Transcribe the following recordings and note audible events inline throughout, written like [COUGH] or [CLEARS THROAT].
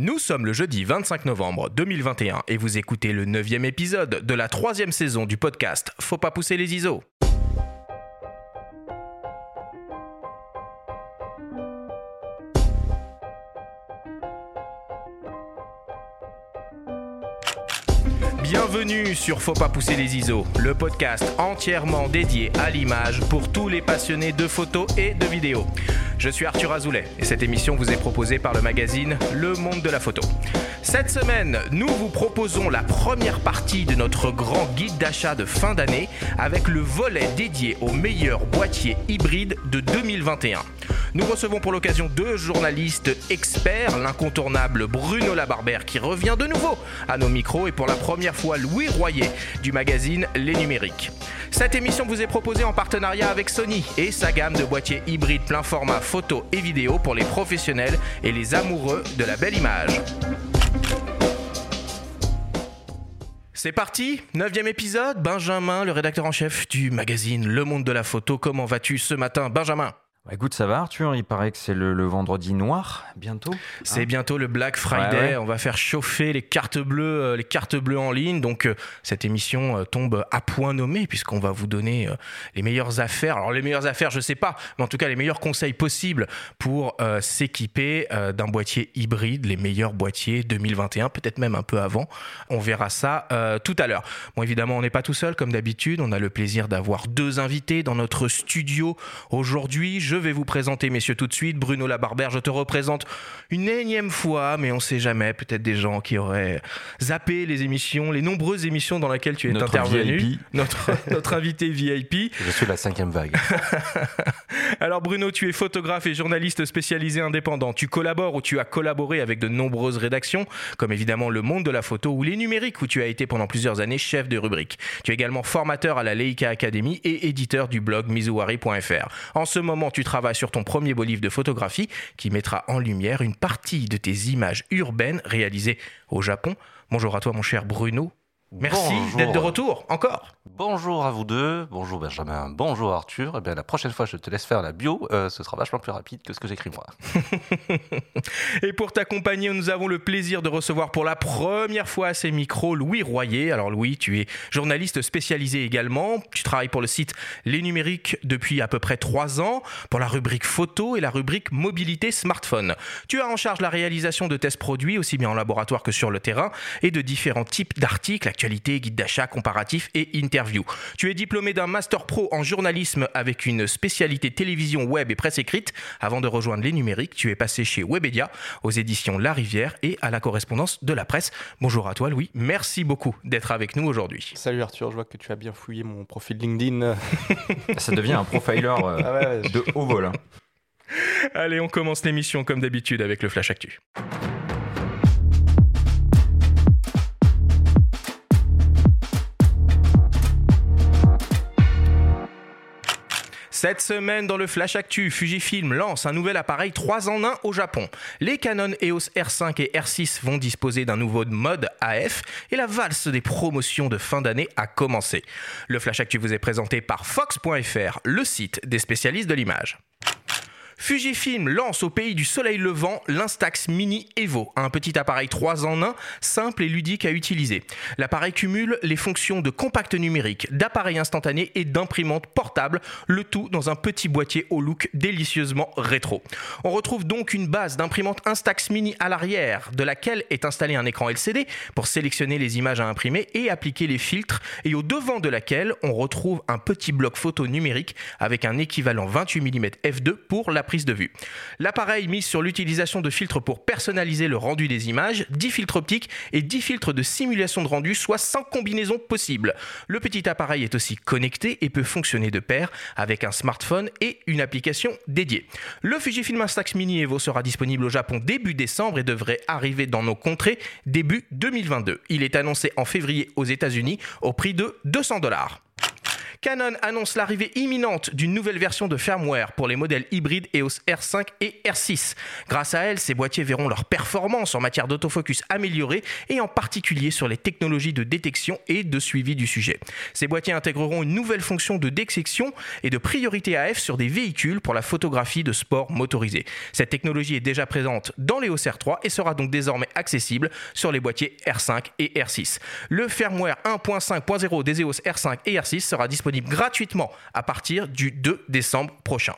Nous sommes le jeudi 25 novembre 2021 et vous écoutez le neuvième épisode de la troisième saison du podcast Faut pas pousser les ISO. Bienvenue sur Faut pas pousser les ISO, le podcast entièrement dédié à l'image pour tous les passionnés de photos et de vidéos. Je suis Arthur Azoulay et cette émission vous est proposée par le magazine Le Monde de la Photo. Cette semaine, nous vous proposons la première partie de notre grand guide d'achat de fin d'année avec le volet dédié aux meilleurs boîtiers hybrides de 2021. Nous recevons pour l'occasion deux journalistes experts, l'incontournable Bruno Labarbère qui revient de nouveau à nos micros et pour la première fois Louis Royer du magazine Les Numériques. Cette émission vous est proposée en partenariat avec Sony et sa gamme de boîtiers hybrides plein format photo et vidéo pour les professionnels et les amoureux de la belle image. C'est parti, neuvième épisode. Benjamin, le rédacteur en chef du magazine Le Monde de la Photo. Comment vas-tu ce matin, Benjamin? Écoute, ça va Arthur, il paraît que c'est le, vendredi noir bientôt. C'est hein bientôt le Black Friday, on va faire chauffer les cartes bleues, euh, les cartes bleues en ligne. Donc euh, cette émission euh, tombe à point nommé puisqu'on va vous donner les meilleures affaires. Alors les meilleures affaires, je sais pas, mais en tout cas les meilleurs conseils possibles pour s'équiper d'un boîtier hybride, les meilleurs boîtiers 2021, peut-être même un peu avant. On verra ça tout à l'heure. Bon évidemment, on n'est pas tout seul comme d'habitude, on a le plaisir d'avoir deux invités dans notre studio aujourd'hui. Je vais vous présenter, messieurs, tout de suite. Bruno Labarbère, je te représente une énième fois, mais on sait jamais, peut-être des gens qui auraient zappé les émissions, les nombreuses émissions dans lesquelles tu es intervenu. Notre, [LAUGHS] notre invité VIP. Je suis la cinquième vague. [LAUGHS] Alors Bruno, tu es photographe et journaliste spécialisé indépendant. Tu collabores ou tu as collaboré avec de nombreuses rédactions, comme évidemment Le Monde de la Photo ou Les Numériques, où tu as été pendant plusieurs années chef de rubrique. Tu es également formateur à la Leica Academy et éditeur du blog mizuwari.fr. En ce moment, tu travailles sur ton premier beau livre de photographie qui mettra en lumière une partie de tes images urbaines réalisées au Japon. Bonjour à toi mon cher Bruno. Merci d'être de retour encore. Bonjour à vous deux, bonjour Benjamin, bonjour Arthur. Eh bien, la prochaine fois, je te laisse faire la bio, euh, ce sera vachement plus rapide que ce que j'écris moi. [LAUGHS] Et pour t'accompagner, nous avons le plaisir de recevoir pour la première fois à ces micros Louis Royer. Alors Louis, tu es journaliste spécialisé également. Tu travailles pour le site Les Numériques depuis à peu près trois ans, pour la rubrique photo et la rubrique mobilité smartphone. Tu as en charge la réalisation de tests produits, aussi bien en laboratoire que sur le terrain, et de différents types d'articles, actualités, guides d'achat, comparatifs et interviews tu es diplômé d'un master pro en journalisme avec une spécialité télévision, web et presse écrite. Avant de rejoindre les numériques, tu es passé chez Webedia, aux éditions La Rivière et à la correspondance de la presse. Bonjour à toi Louis, merci beaucoup d'être avec nous aujourd'hui. Salut Arthur, je vois que tu as bien fouillé mon profil LinkedIn. [LAUGHS] Ça devient un profiler euh, ah de haut vol. Hein. Allez, on commence l'émission comme d'habitude avec le Flash Actu. Cette semaine, dans le Flash Actu, Fujifilm lance un nouvel appareil 3 en 1 au Japon. Les Canon EOS R5 et R6 vont disposer d'un nouveau mode AF et la valse des promotions de fin d'année a commencé. Le Flash Actu vous est présenté par Fox.fr, le site des spécialistes de l'image. Fujifilm lance au pays du soleil levant l'Instax Mini Evo, un petit appareil 3 en 1, simple et ludique à utiliser. L'appareil cumule les fonctions de compact numérique, d'appareil instantané et d'imprimante portable, le tout dans un petit boîtier au look délicieusement rétro. On retrouve donc une base d'imprimante Instax Mini à l'arrière, de laquelle est installé un écran LCD pour sélectionner les images à imprimer et appliquer les filtres, et au devant de laquelle on retrouve un petit bloc photo numérique avec un équivalent 28 mm f2 pour la prise de vue. L'appareil mise sur l'utilisation de filtres pour personnaliser le rendu des images, 10 filtres optiques et 10 filtres de simulation de rendu, soit 100 combinaisons possibles. Le petit appareil est aussi connecté et peut fonctionner de pair avec un smartphone et une application dédiée. Le Fujifilm Instax Mini Evo sera disponible au Japon début décembre et devrait arriver dans nos contrées début 2022. Il est annoncé en février aux États-Unis au prix de 200 dollars. Canon annonce l'arrivée imminente d'une nouvelle version de firmware pour les modèles hybrides EOS R5 et R6. Grâce à elle, ces boîtiers verront leur performance en matière d'autofocus améliorée et en particulier sur les technologies de détection et de suivi du sujet. Ces boîtiers intégreront une nouvelle fonction de détection et de priorité AF sur des véhicules pour la photographie de sport motorisé. Cette technologie est déjà présente dans les R3 et sera donc désormais accessible sur les boîtiers R5 et R6. Le firmware 1.5.0 des EOS R5 et R6 sera disponible gratuitement à partir du 2 décembre prochain.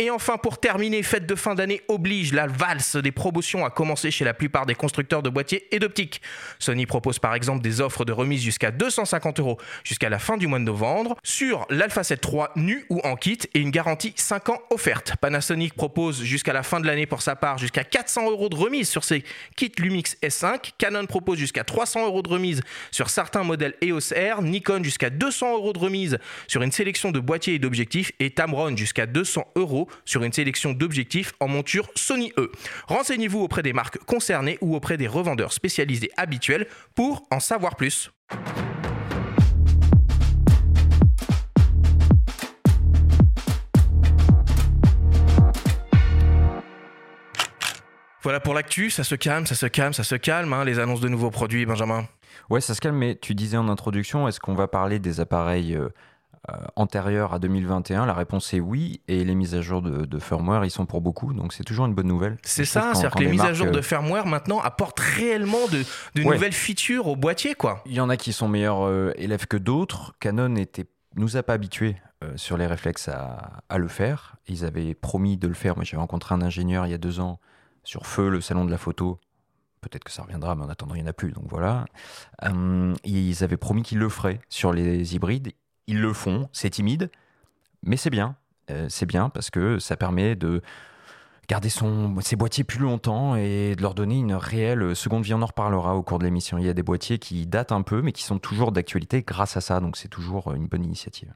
Et enfin, pour terminer, fête de fin d'année oblige, la valse des promotions a commencé chez la plupart des constructeurs de boîtiers et d'optiques. Sony propose par exemple des offres de remise jusqu'à 250 euros jusqu'à la fin du mois de novembre sur l'Alpha 7 III nu ou en kit et une garantie 5 ans offerte. Panasonic propose jusqu'à la fin de l'année pour sa part jusqu'à 400 euros de remise sur ses kits Lumix S5. Canon propose jusqu'à 300 euros de remise sur certains modèles EOS R. Nikon jusqu'à 200 euros de remise sur une sélection de boîtiers et d'objectifs et Tamron jusqu'à 200 euros sur une sélection d'objectifs en monture Sony E. Renseignez-vous auprès des marques concernées ou auprès des revendeurs spécialisés habituels pour en savoir plus. Voilà pour l'actu, ça se calme, ça se calme, ça se calme, hein, les annonces de nouveaux produits, Benjamin. Ouais, ça se calme, mais tu disais en introduction, est-ce qu'on va parler des appareils euh, antérieure à 2021 La réponse est oui, et les mises à jour de, firmware, ils sont pour beaucoup, donc c'est toujours une bonne nouvelle. C'est ça, c'est-à-dire que les mises à jour de euh, firmware maintenant apportent réellement de, nouvelles features au boîtier, quoi. Il y en a qui sont meilleurs euh, élèves que d'autres. Canon était, nous a pas habitués sur les réflexes à, à, le faire. Ils avaient promis de le faire. Moi, j'ai rencontré un ingénieur il y a deux ans sur Feu, le salon de la photo. Peut-être que ça reviendra, mais en attendant, il n'y en a plus. Donc voilà. ils avaient promis qu'ils le feraient sur les hybrides ils le font, c'est timide, mais c'est bien. Euh, c'est bien parce que ça permet de garder son, ses boîtiers plus longtemps et de leur donner une réelle seconde vie. On en reparlera au cours de l'émission. Il y a des boîtiers qui datent un peu, mais qui sont toujours d'actualité grâce à ça. Donc c'est toujours une bonne initiative.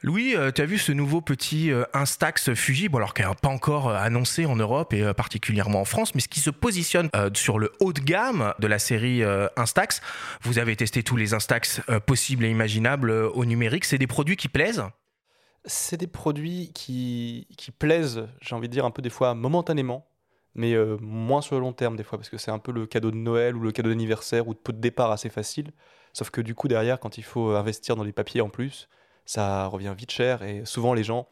Louis, euh, tu as vu ce nouveau petit euh, Instax Fuji, bon alors qui n'est pas encore euh, annoncé en Europe et particulièrement en France, mais ce qui se positionne sur le haut de gamme de la série Instax. Vous avez testé tous les Instax possibles et imaginables au numérique. C'est des produits qui plaisent? C'est des produits qui, qui plaisent, j'ai envie de dire un peu des fois momentanément, mais moins sur le long terme des fois, parce que c'est un peu le cadeau de Noël ou le cadeau d'anniversaire ou de de départ assez facile. Sauf que du coup derrière, quand il faut investir dans les papiers en plus, ça revient vite cher et souvent les gens,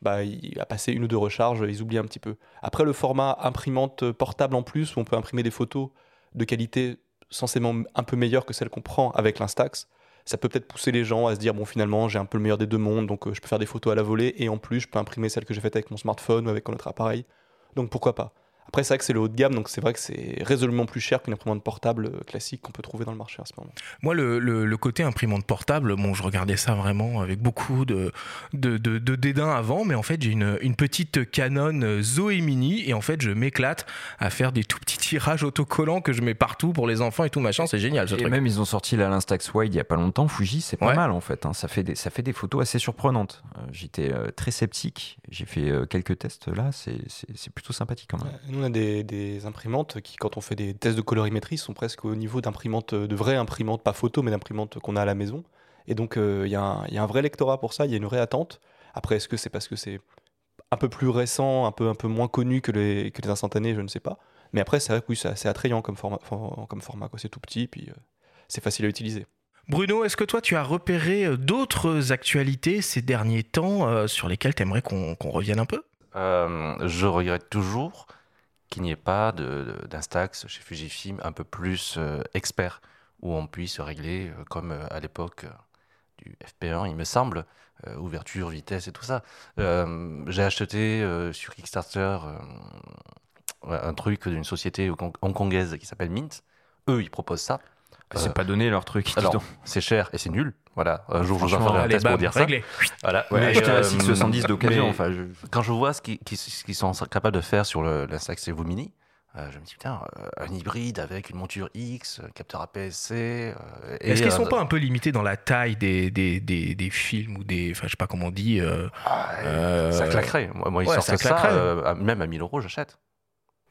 bah, il a passé une ou deux recharges, ils oublient un petit peu. Après, le format imprimante portable en plus, où on peut imprimer des photos de qualité censément un peu meilleure que celle qu'on prend avec l'Instax, ça peut peut-être pousser les gens à se dire bon finalement j'ai un peu le meilleur des deux mondes donc euh, je peux faire des photos à la volée et en plus je peux imprimer celles que j'ai faites avec mon smartphone ou avec un autre appareil donc pourquoi pas? Après, c'est vrai que c'est le haut de gamme, donc c'est vrai que c'est résolument plus cher qu'une imprimante portable euh, classique qu'on peut trouver dans le marché à ce moment. Moi, le, le, côté imprimante portable, bon, je regardais ça vraiment avec beaucoup de, de, de, dédain avant, mais en fait, j'ai une, une, petite Canon Zoé Mini et en fait, je m'éclate à faire des tout petits tirages autocollants que je mets partout pour les enfants et tout machin. C'est génial. Ce et même, ils ont sorti la l'Instax Wide il y a pas longtemps. Fuji, c'est pas mal en fait. Hein. Ça, fait des, ça fait des photos assez surprenantes. Euh, j'étais euh, très sceptique. J'ai fait quelques tests là. C'est plutôt sympathique quand même. Nous, on a des, imprimantes qui, quand on fait des tests de colorimétrie, sont presque au niveau d'imprimantes, de vraies imprimantes, pas photo, mais d'imprimantes qu'on a à la maison. Et donc, euh, il y, a un vrai lectorat pour ça, il y a une vraie attente. Après, est-ce que c'est parce que c'est un peu plus récent, un peu, un peu moins connu que les, que les instantanés, je ne sais pas. Mais après, c'est vrai que oui, c'est assez attrayant comme format, comme format c'est tout petit, puis euh, c'est facile à utiliser. Bruno, est-ce que toi tu as repéré euh, d'autres actualités ces derniers temps sur lesquelles tu aimerais qu'on revienne un peu? Je regrette toujours qu'il n'y ait pas d'Instax chez Fujifilm un peu plus euh, expert, où on puisse régler euh, comme euh, à l'époque du FP1, il me semble, ouverture, vitesse et tout ça. J'ai acheté sur Kickstarter un truc d'une société hongkongaise qui s'appelle Mint. Eux, ils proposent ça. C'est pas donné leur truc. Alors, c'est cher et c'est nul. Voilà, un jour je vous en ferai un test pour dire ça. Voilà. Ouais, acheter euh, 670 d'occasion. Enfin, Quand je vois ce qu'ils sont capables de faire sur l'Instax Evo Mini, euh, je me dis, putain, euh, un hybride avec une monture X, un capteur APS-C. Euh, Est-ce qu'ils sont pas un peu limités dans la taille des, des, des, des films ou des. Enfin, je sais pas comment on dit. Ah, ça claquerait. Moi, ils sortent ça, même à 1000 euros, j'achète.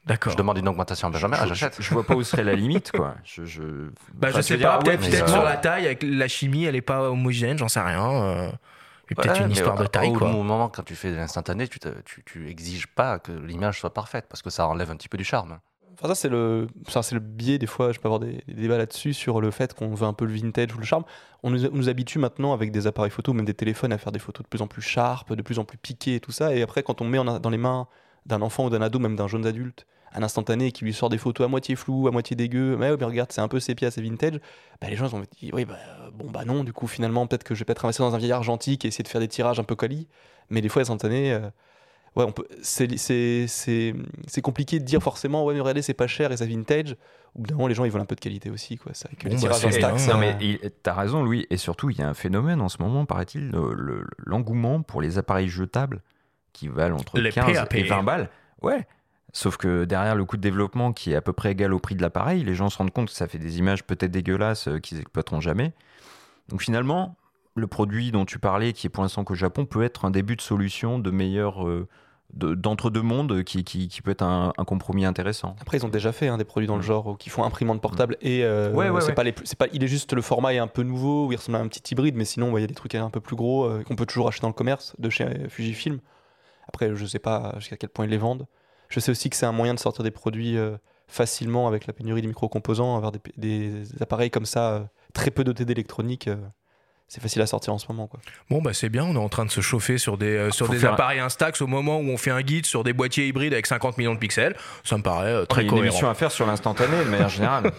D'accord. Je demande une augmentation à Benjamin, ah, je, j'achète. je, je vois pas où serait la limite, quoi. [LAUGHS] Je, je... Bah, Enfin, je sais pas, ouais, peut-être sur la taille, avec la chimie, elle est pas homogène, j'en sais rien. euh, Il y a peut-être Ouais, une histoire de taille, Au quoi. moment, quand tu fais de l'instantané, tu, tu, tu exiges pas que l'image soit parfaite parce que ça enlève un petit peu du charme. Enfin, ça, c'est le, ça, c'est le biais, des fois, je peux avoir des, des débats là-dessus, sur le fait qu'on veut un peu le vintage ou le charme. On nous, on nous habitue maintenant, avec des appareils photo, même des téléphones, à faire des photos de plus en plus sharp, de plus en plus piquées et tout ça. Et après, quand on met en- dans les mains d'un enfant ou d'un ado, même d'un jeune adulte, un instantané qui lui sort des photos à moitié floues, à moitié dégueu, mais, mais regarde, c'est un peu sépia, c'est vintage, bah, les gens ils ont dit, oui, bah, bon, bah non, du coup, finalement, peut-être que je vais peut-être investir dans un vieil argentique et essayer de faire des tirages un peu quali. Mais des fois, les instantanés, euh, ouais, on peut, c'est, c'est, c'est, c'est compliqué de dire forcément, ouais, mais regardez, c'est pas cher et ça vintage. Au bout d'un moment, les gens, ils veulent un peu de qualité aussi, quoi. C'est Bon, les bah, tirages c'est ça- Non, mais il- t'as raison, Louis. Et surtout, il y a un phénomène en ce moment, paraît-il, le- le- l'engouement pour les appareils jetables qui valent entre Les 15 PAP. et 20 balles. Ouais. Sauf que derrière le coût de développement qui est à peu près égal au prix de l'appareil, les gens se rendent compte que ça fait des images peut-être dégueulasses euh, qu'ils exploiteront jamais. Donc finalement, le produit dont tu parlais, qui est pour l'instant qu'au Japon, peut être un début de solution de meilleur euh, de- d'entre-deux mondes qui, qui- qui peut être un, un compromis intéressant. Après, ils ont déjà fait hein, des produits dans le genre euh, qui font imprimante portable et euh, Mm. Ouais, ouais, c'est ouais. pas les plus, c'est pas, il est juste le format est un peu nouveau, où il ressemble à un petit hybride, mais sinon, il y a des trucs un peu plus gros euh, qu'on peut toujours acheter dans le commerce de chez Fujifilm. Après, je sais pas jusqu'à quel point ils les vendent. Je sais aussi que c'est un moyen de sortir des produits euh, facilement avec la pénurie des micro-composants, avoir des, des appareils comme ça, euh, très peu dotés d'électronique. euh, c'est facile à sortir en ce moment. Quoi. Bon, bah c'est bien, on est en train de se chauffer sur des, euh, sur des appareils Instax au moment où on fait un guide sur des boîtiers hybrides avec 50 millions de pixels. Ça me paraît euh, très Il y a une cohérent. émission à faire sur l'instantané de manière générale.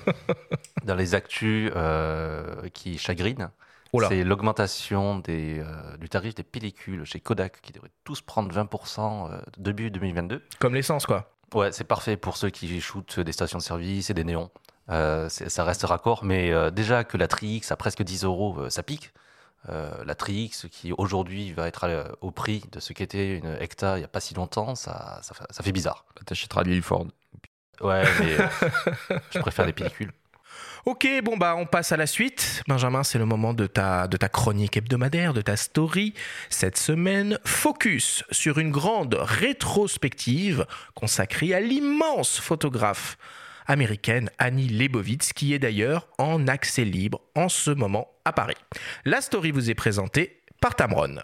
Dans les actus euh, qui chagrinent. C'est l'augmentation des, euh, du tarif des pellicules chez Kodak qui devraient tous prendre 20% euh, début 2022. Comme l'essence, quoi. Ouais, c'est parfait pour ceux qui shootent des stations de service et des néons. Euh, ça reste raccord, mais euh, déjà que la Tri-X à presque 10 euros, euh, ça pique. Euh, la Tri-X qui aujourd'hui va être euh, au prix de ce qu'était une Hecta il n'y a pas si longtemps, ça, ça, fait- ça fait bizarre. T'achèteras de l'île Ford. Ouais, mais euh, [LAUGHS] je préfère les pellicules. Ok, bon bah on passe à la suite. Benjamin, c'est le moment de ta, de ta chronique hebdomadaire, de ta story. Cette semaine, focus sur une grande rétrospective consacrée à l'immense photographe américaine Annie Leibovitz, qui est d'ailleurs en accès libre en ce moment à Paris. La story vous est présentée par Tamron.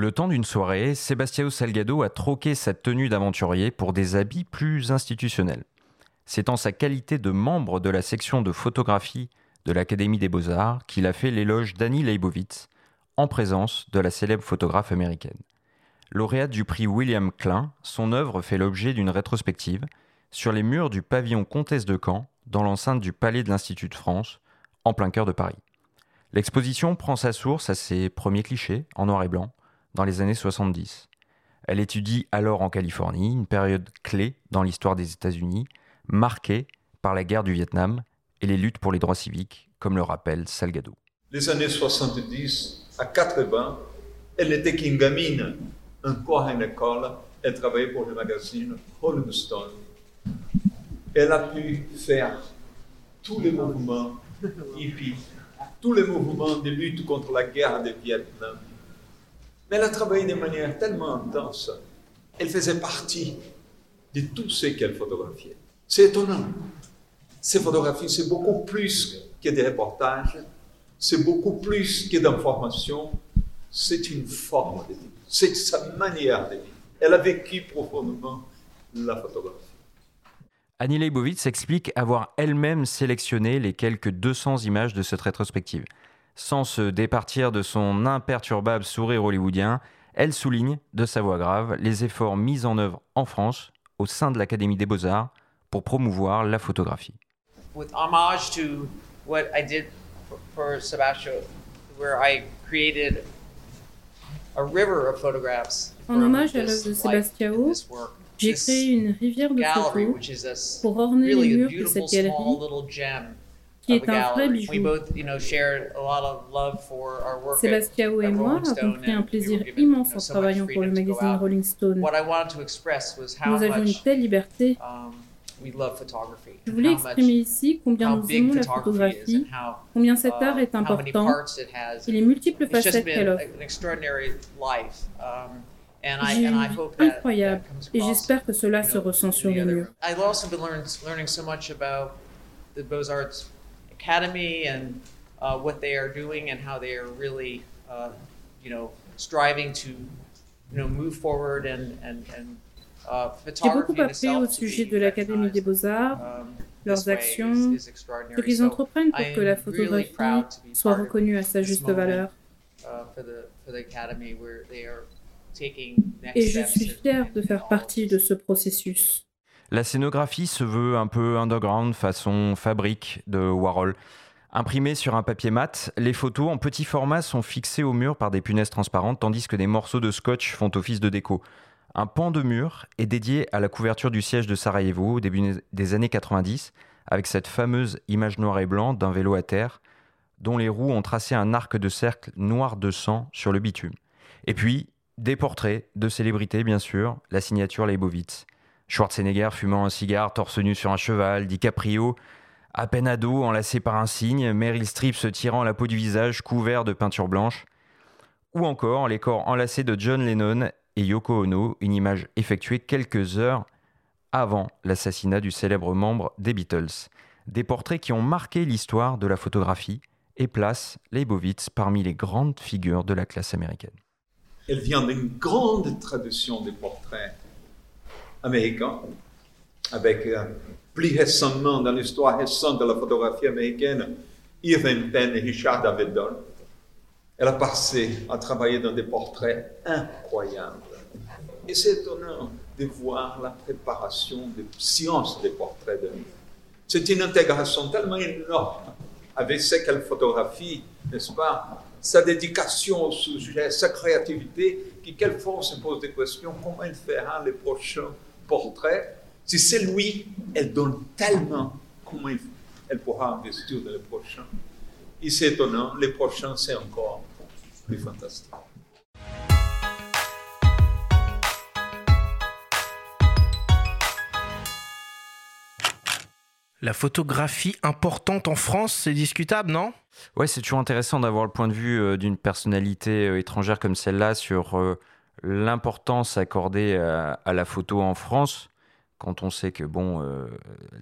Le temps d'une soirée, Sebastião Salgado a troqué sa tenue d'aventurier pour des habits plus institutionnels. C'est en sa qualité de membre de la section de photographie de l'Académie des Beaux-Arts qu'il a fait l'éloge d'Annie Leibovitz, en présence de la célèbre photographe américaine. Lauréate du prix William Klein, son œuvre fait l'objet d'une rétrospective sur les murs du pavillon Comtesse de Caen, dans l'enceinte du Palais de l'Institut de France, en plein cœur de Paris. L'exposition prend sa source à ses premiers clichés, en noir et blanc, dans les années 70. Elle étudie alors en Californie, une période clé dans l'histoire des États-Unis, marquée par la guerre du Vietnam et les luttes pour les droits civiques, comme le rappelle Salgado. les années 70 à 80, elle n'était qu'une gamine, encore à l'école. Elle travaillait pour le magazine Rolling. Elle a pu faire tous les mouvements hippies, tous les mouvements de lutte contre la guerre du Vietnam. Mais elle a travaillé de manière tellement intense. Elle faisait partie de tout ce qu'elle photographiait. C'est étonnant. Ces photographies, c'est beaucoup plus que des reportages, c'est beaucoup plus que d'informations, c'est une forme de vie, c'est sa manière de vivre. Elle a vécu profondément la photographie. Annie Leibovitz explique avoir elle-même sélectionné les quelques 200 images de cette rétrospective. Sans se départir de son imperturbable sourire hollywoodien, elle souligne, de sa voix grave, les efforts mis en œuvre en France, au sein de l'Académie des Beaux-Arts, pour promouvoir la photographie. with homage to what I did for, for Sebastian, where I created a river of photographs. En hommage à l'œuvre de work. J'ai créé une rivière de photos pour orner les murs de cette galerie qui est un vrai bijou. both, you know, shared a lot of love for our work. at- Sébastiao et moi avons pris un plaisir immense en travaillant pour le magazine. Rolling Stone. What I wanted to express was how Nous avions une telle liberté um, we love photography. Je voulais exprimer ici combien nous aimons la photographie, combien cet uh, art est important et les multiples facettes qu'elle offre. Um, J'ai une vie incroyable et j'espère que cela se ressent sur les murs. Academy and uh, what they are doing and how they are really, uh, you know, striving to, you know, move forward and, and, and uh, J'ai photography beaucoup appris au sujet de l'Académie des Beaux-Arts, um, leurs actions, ce qu'ils entreprennent pour que la photographie soit reconnue à sa juste valeur. uh, Et je suis fier de faire partie de ce processus. La scénographie se veut un peu underground façon fabrique de Warhol. Imprimées sur un papier mat, les photos en petit format sont fixées au mur par des punaises transparentes tandis que des morceaux de scotch font office de déco. Un pan de mur est dédié à la couverture du siège de Sarajevo au début des années 90 avec cette fameuse image noir et blanc d'un vélo à terre dont les roues ont tracé un arc de cercle noir de sang sur le bitume. Et puis, des portraits de célébrités bien sûr, la signature Leibovitz. Schwarzenegger fumant un cigare torse nu sur un cheval, DiCaprio à peine ado enlacé par un cygne, Meryl Streep se tirant la peau du visage couvert de peinture blanche, ou encore les corps enlacés de John Lennon et Yoko Ono, une image effectuée quelques heures avant l'assassinat du célèbre membre des Beatles. Des portraits qui ont marqué l'histoire de la photographie et placent Leibovitz parmi les grandes figures de la classe américaine. Elle vient d'une grande tradition des portraits américains, avec euh, plus récemment, dans l'histoire récente de la photographie américaine, Irving Penn et Richard Avedon. Elle a passé à travailler dans des portraits incroyables. Et c'est étonnant de voir la préparation de science des portraits de. C'est une intégration tellement énorme avec ce qu'elle photographie, n'est-ce pas? Sa dédication au sujet, sa créativité, qui quelquefois on se pose des questions, comment elle fera les prochains portraits Si c'est lui, elle donne tellement, comment il- elle pourra investir dans les prochains Et c'est étonnant, les prochains, c'est encore plus fantastique. La photographie importante en France, c'est discutable, non? Ouais, c'est toujours intéressant d'avoir le point de vue euh, d'une personnalité euh, étrangère comme celle-là sur euh, l'importance accordée à, à la photo en France. Quand on sait que bon, euh,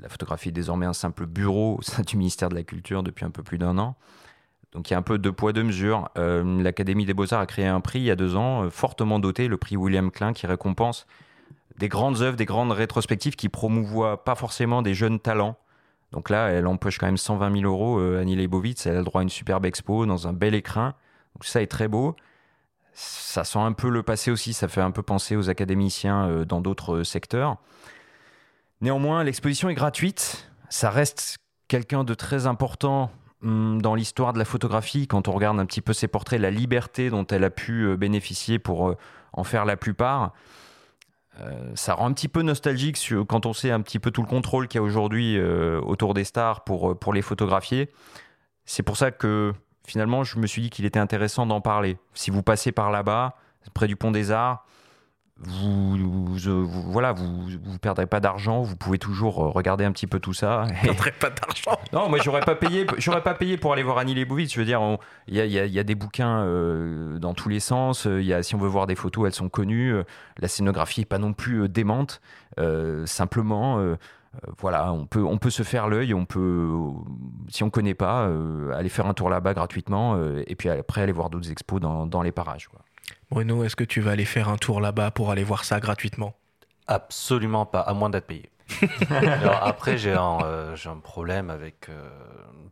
la photographie est désormais un simple bureau au sein [LAUGHS] du ministère de la Culture depuis un peu plus d'un an. Donc il y a un peu deux poids, deux mesures. Euh, L'Académie des Beaux-Arts a créé un prix il y a deux ans, euh, fortement doté, le prix William Klein, qui récompense des grandes œuvres, des grandes rétrospectives qui promouvoient pas forcément des jeunes talents. Donc là, elle empoche quand même 120 000 euros, euh, Annie Leibovitz. Elle a le droit à une superbe expo dans un bel écrin. Donc ça est très beau. Ça sent un peu le passé aussi. Ça fait un peu penser aux académiciens euh, dans d'autres euh, secteurs. Néanmoins, l'exposition est gratuite. Ça reste quelqu'un de très important hum, dans l'histoire de la photographie. Quand on regarde un petit peu ses portraits, la liberté dont elle a pu euh, bénéficier pour en faire la plupart. Ça rend un petit peu nostalgique quand on sait un petit peu tout le contrôle qu'il y a aujourd'hui autour des stars pour les photographier. C'est pour ça que finalement, je me suis dit qu'il était intéressant d'en parler. Si vous passez par là-bas, près du pont des Arts, vous, vous, euh, vous- voilà, vous, vous perdrez pas d'argent. Vous pouvez toujours euh, regarder un petit peu tout ça. Je perdrai pas d'argent. [LAUGHS] Non, moi j'aurais pas payé, j'aurais pas payé pour aller voir Annie Leibovitz. Je veux dire, il y a, il y a- il y a des bouquins euh, dans tous les sens. Il y a, si on veut voir des photos, elles sont connues. La scénographie est pas non plus euh, démente. Euh, simplement, voilà, on peut, on peut se faire l'œil. On peut, euh, si on connaît pas, euh, aller faire un tour là-bas gratuitement. euh, et puis après aller voir d'autres expos dans, dans les parages. Quoi. Bruno, est-ce que tu vas aller faire un tour là-bas pour aller voir ça gratuitement? Absolument pas, à moins d'être payé. [LAUGHS] Alors après, j'ai un, euh, j'ai un problème avec, euh,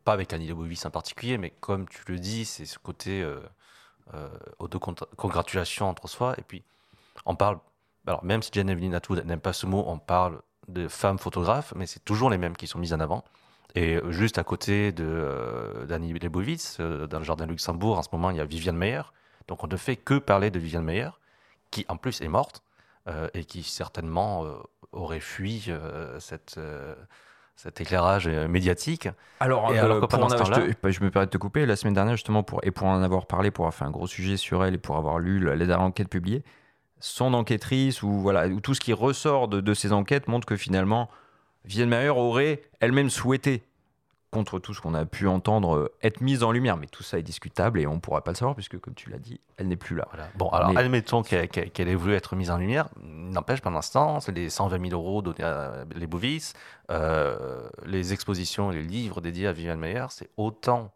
pas avec Annie Leibovitz en particulier, mais comme tu le dis, c'est ce côté euh, euh, autocongratulation entre soi. Et puis, on parle, alors même si Genevieve Atwood n'aime pas ce mot, on parle de femmes photographes, mais c'est toujours les mêmes qui sont mises en avant. Et euh, juste à côté de euh, d'Annie Leibovitz, euh, dans le jardin de Luxembourg, en ce moment, il y a Viviane Meyer. Donc on ne fait que parler de Viviane Meyer, qui en plus est morte euh, et qui certainement aurait fui cette, cet éclairage médiatique. Alors, Et alors que pour pendant en ce avoir- temps-là- je, me permets de te couper. La semaine dernière, justement, pour, et pour en avoir parlé, pour avoir fait un gros sujet sur elle et pour avoir lu la- les dernières enquêtes publiées, son enquêtrice ou, voilà, ou tout ce qui ressort de, de ces enquêtes montre que finalement, Mayer aurait elle-même souhaité, contre tout ce qu'on a pu entendre, euh, être mise en lumière. Mais tout ça est discutable et on ne pourra pas le savoir puisque, comme tu l'as dit, elle n'est plus là. Voilà. Bon, alors Mais- admettons qu'elle ait voulu être mise en lumière. N'empêche, temps, c'est les 120 000 euros donnés à les Bovis, euh, les expositions et les livres dédiés à Viviane c'est autant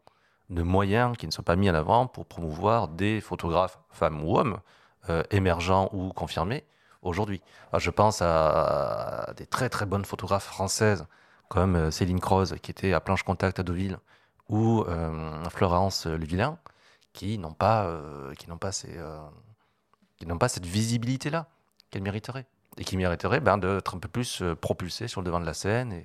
de moyens qui ne sont pas mis en avant pour promouvoir des photographes, femmes ou hommes, euh, émergents ou confirmés, aujourd'hui. Je pense à des très très bonnes photographes françaises comme euh, Céline Croze, qui était à Planche Contact à Deauville, ou euh, Florence Le Vilain, qui n'ont pas, euh, qui n'ont pas, cette visibilité-là qu'elles mériteraient. Et qui mériteraient ben, d'être un peu plus propulsées sur le devant de la scène.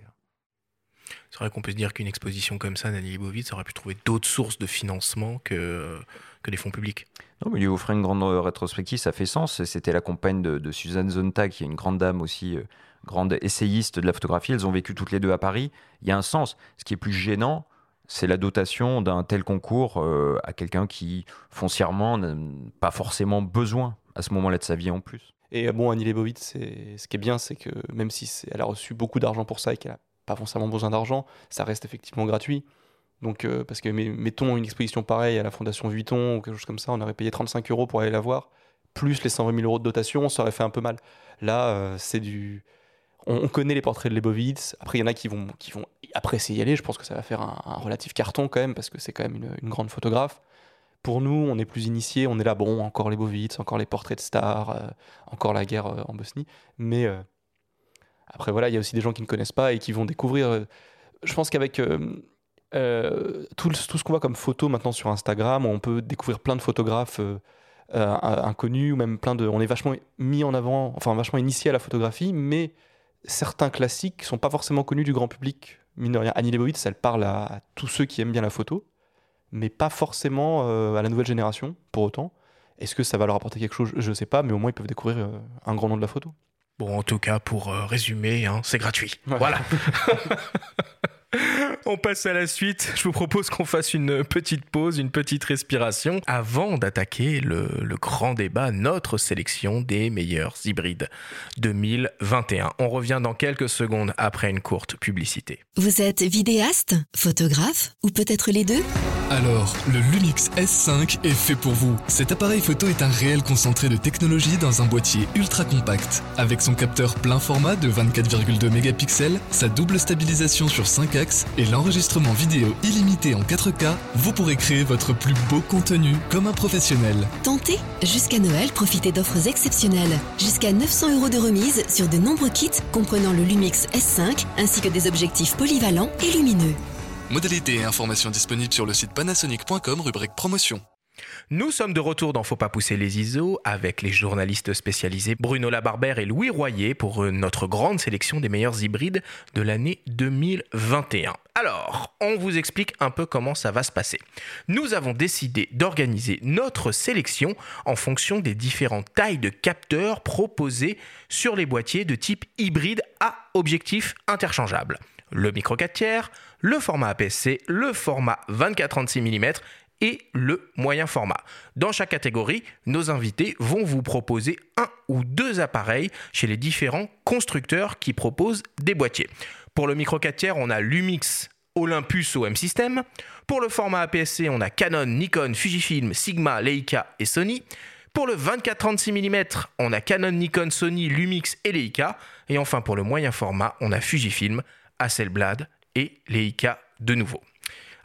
C'est vrai qu'on peut se dire qu'une exposition comme ça, Nanny Leibovitz aurait pu trouver d'autres sources de financement que, que les fonds publics. Non, mais lui offrir une grande rétrospective, ça fait sens. C'était la compagne de, de Suzanne Zontag, qui est une grande dame aussi, euh, grande essayiste de la photographie. Elles ont vécu toutes les deux à Paris. Il y a un sens. Ce qui est plus gênant, c'est la dotation d'un tel concours euh, à quelqu'un qui, foncièrement, n'a pas forcément besoin à ce moment-là de sa vie en plus. Et euh, bon, Annie Leibovitz, ce qui est bien, c'est que même si elle a reçu beaucoup d'argent pour ça et qu'elle n'a pas forcément besoin d'argent, ça reste effectivement gratuit. Donc, euh, parce que mettons une exposition pareille à la Fondation Vuitton ou quelque chose comme ça, on aurait payé 35 euros pour aller la voir, plus les 120 000 euros de dotation, ça aurait fait un peu mal. Là, euh, c'est du. On, on connaît les portraits de Leibovitz. Après, il y en a qui vont, qui vont apprécier y aller. Je pense que ça va faire un, relatif carton quand même, parce que c'est quand même une, grande photographe. Pour nous, on est plus initiés. On est là, bon, encore Leibovitz, encore les portraits de stars, euh, encore la guerre en Bosnie. Mais après, voilà, il y a aussi des gens qui ne connaissent pas et qui vont découvrir. je pense qu'avec euh, tout, le- tout ce qu'on voit comme photos maintenant sur Instagram, on peut découvrir plein de photographes euh, euh, inconnus ou même plein de. On est vachement mis en avant, enfin vachement initié à la photographie, mais certains classiques sont pas forcément connus du grand public. Mine de rien, Annie Leibovitz, elle parle à, à tous ceux qui aiment bien la photo, mais pas forcément à la nouvelle génération pour autant. Est-ce que ça va leur apporter quelque chose? Je ne sais pas, mais au moins ils peuvent découvrir un grand nom de la photo. Bon, en tout cas, pour résumer, hein, c'est gratuit. Ouais. Voilà. [LAUGHS] [LAUGHS] On passe à la suite. Je vous propose qu'on fasse une petite pause, une petite respiration, avant d'attaquer le, le grand débat, notre sélection des meilleurs hybrides 2021. On revient dans quelques secondes après une courte publicité. Vous êtes vidéaste, photographe ou peut-être les deux? Alors, le Lumix S5 est fait pour vous. Cet appareil photo est un réel concentré de technologie dans un boîtier ultra compact. Avec son capteur plein format de 24,2 mégapixels, sa double stabilisation sur 5 axes et l'enregistrement vidéo illimité en 4K, vous pourrez créer votre plus beau contenu comme un professionnel. Tentez Jusqu'à Noël, profitez d'offres exceptionnelles. Jusqu'à 900 euros de remise sur de nombreux kits comprenant le Lumix S5 ainsi que des objectifs polyvalents et lumineux. Modalités et informations disponibles sur le site panasonic.com rubrique promotion. Nous sommes de retour dans Faut pas pousser les ISO avec les journalistes spécialisés Bruno Labarbère et Louis Royer pour euh, notre grande sélection des meilleurs hybrides de l'année 2021. Alors, on vous explique un peu comment ça va se passer. Nous avons décidé d'organiser notre sélection en fonction des différentes tailles de capteurs proposés sur les boîtiers de type hybride à objectif interchangeable. Le micro 4 tiers, le format APS-C, le format 24-36 mm et le moyen format. Dans chaque catégorie, nos invités vont vous proposer un ou deux appareils chez les différents constructeurs qui proposent des boîtiers. Pour le micro 4 tiers, on a Lumix, Olympus OM System. Pour le format APS-C, on a Canon, Nikon, Fujifilm, Sigma, Leica et Sony. Pour le 24-36 mm, on a Canon, Nikon, Sony, Lumix et Leica. Et enfin, pour le moyen format, on a Fujifilm, Hasselblad et Leica de nouveau.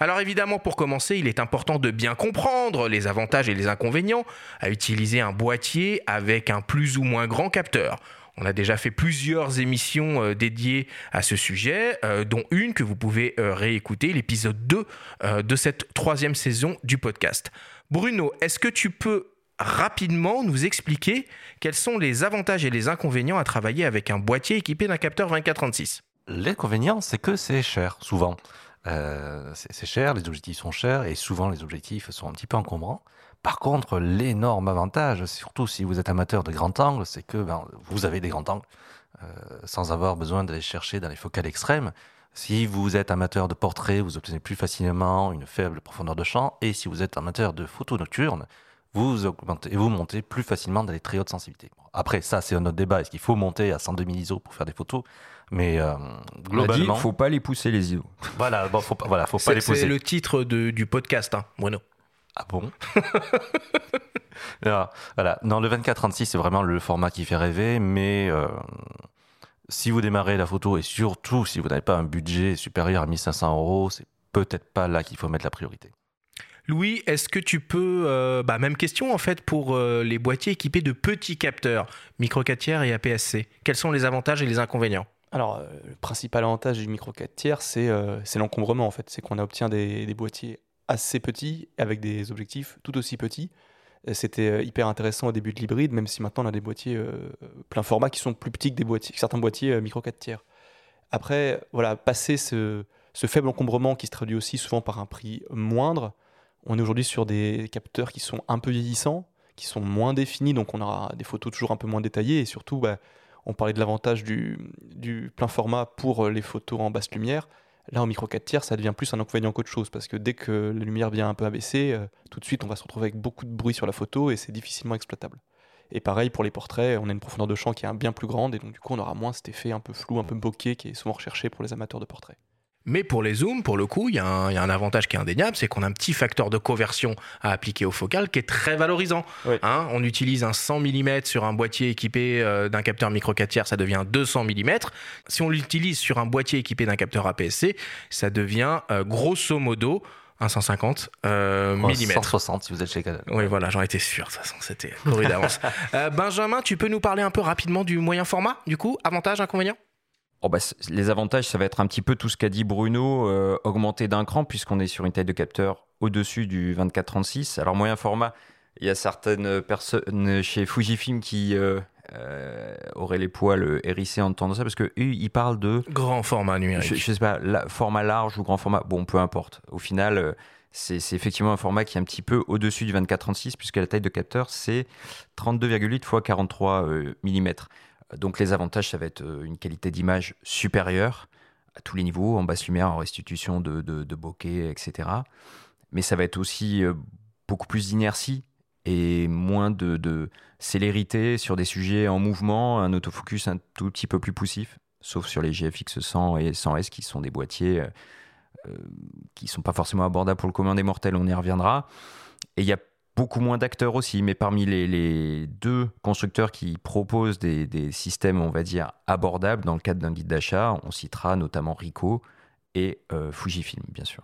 Alors évidemment, pour commencer, il est important de bien comprendre les avantages et les inconvénients à utiliser un boîtier avec un plus ou moins grand capteur. On a déjà fait plusieurs émissions euh, dédiées à ce sujet, euh, dont une que vous pouvez euh, réécouter, l'épisode 2 euh, de cette troisième saison du podcast. Bruno, est-ce que tu peux rapidement nous expliquer quels sont les avantages et les inconvénients à travailler avec un boîtier équipé d'un capteur 24-36 L'inconvénient, c'est que c'est cher, souvent. Euh, c'est cher, les objectifs sont chers et souvent les objectifs sont un petit peu encombrants. Par contre, l'énorme avantage, surtout si vous êtes amateur de grand angle, c'est que ben, vous avez des grands angles euh, sans avoir besoin d'aller chercher dans les focales extrêmes. Si vous êtes amateur de portrait, vous obtenez plus facilement une faible profondeur de champ. Et si vous êtes amateur de photos nocturnes, vous augmentez vous montez plus facilement dans les très hautes sensibilités. Après, ça, c'est un autre débat. Est-ce qu'il faut monter à 102 000 ISO pour faire des photos? Mais euh, On a dit, globalement, faut pas les pousser les ISO. voilà, bon, faut pas, voilà, faut pas C'est les c'est pousser. le titre de- du podcast, hein, Bruno. Ah bon? Non, [LAUGHS] Voilà. Non, le 24-36, c'est vraiment le format qui fait rêver, mais euh, si vous démarrez la photo et surtout si vous n'avez pas un budget supérieur à 1500 euros, c'est peut-être pas là qu'il faut mettre la priorité. Louis, est-ce que tu peux, euh, bah, même question en fait pour euh, les boîtiers équipés de petits capteurs, micro 4 tiers et APS-C. Quels sont les avantages et les inconvénients? Alors, euh, le principal avantage du micro 4 tiers, c'est euh, l'encombrement en fait. C'est qu'on obtient des, boîtiers assez petits avec des objectifs tout aussi petits. Euh, C'était euh, hyper intéressant au début de l'hybride, même si maintenant on a des boîtiers plein format qui sont plus petits que des boîtiers, certains boîtiers micro 4 tiers. Après, voilà, passer ce, ce faible encombrement qui se traduit aussi souvent par un prix moindre, on est aujourd'hui sur des capteurs qui sont un peu vieillissants, qui sont moins définis, donc on aura des photos toujours un peu moins détaillées et surtout, bah, on parlait de l'avantage du, plein format pour euh, les photos en basse lumière. Là, en micro 4 tiers, ça devient plus un inconvénient qu'autre chose parce que dès que la lumière vient un peu abaisser, euh, tout de suite, on va se retrouver avec beaucoup de bruit sur la photo et c'est difficilement exploitable. Et pareil pour les portraits, on a une profondeur de champ qui est bien plus grande et donc du coup, on aura moins cet effet un peu flou, un peu bokeh qui est souvent recherché pour les amateurs de portraits. Mais pour les zooms, pour le coup, il y, a un il y a un avantage qui est indéniable, c'est qu'on a un petit facteur de conversion à appliquer au focal qui est très valorisant. Oui. Hein, on utilise un 100 mm sur un boîtier équipé euh, d'un capteur micro 4 tiers, ça devient 200 mm. Si on l'utilise sur un boîtier équipé d'un capteur APS-C, ça devient euh, grosso modo un 150 euh, Oh, mm. 160 si vous êtes chez Canon. Oui, voilà, j'en étais sûr, de toute façon, c'était couru d'avance. [LAUGHS] Euh, Benjamin, tu peux nous parler un peu rapidement du moyen format, du coup? Avantage, inconvénient Oh bah, les avantages, ça va être un petit peu tout ce qu'a dit Bruno, euh, augmenté d'un cran, puisqu'on est sur une taille de capteur au-dessus du 24-36. Alors, moyen format, il y a certaines personnes chez Fujifilm qui euh, euh, auraient les poils hérissés en entendant ça, parce qu'eux, ils parlent de Grand format numérique. je, je sais pas, la- format large ou grand format, bon, peu importe. Au final, euh, c'est c'est effectivement un format qui est un petit peu au-dessus du 24-36, puisque la taille de capteur, c'est 32,8 x 43 mm. Donc les avantages, ça va être euh, une qualité d'image supérieure à tous les niveaux, en basse lumière, en restitution de, bokeh, etc. Mais ça va être aussi euh, beaucoup plus d'inertie et moins de, de célérité sur des sujets en mouvement, un autofocus un tout petit peu plus poussif sauf sur les GFX 100 et 100S qui sont des boîtiers euh, euh, qui sont pas forcément abordables pour le commun des mortels, on y reviendra. Et il y a beaucoup moins d'acteurs aussi, mais parmi les, deux constructeurs qui proposent des, des systèmes, on va dire, abordables dans le cadre d'un guide d'achat, on citera notamment Ricoh et euh, Fujifilm, bien sûr.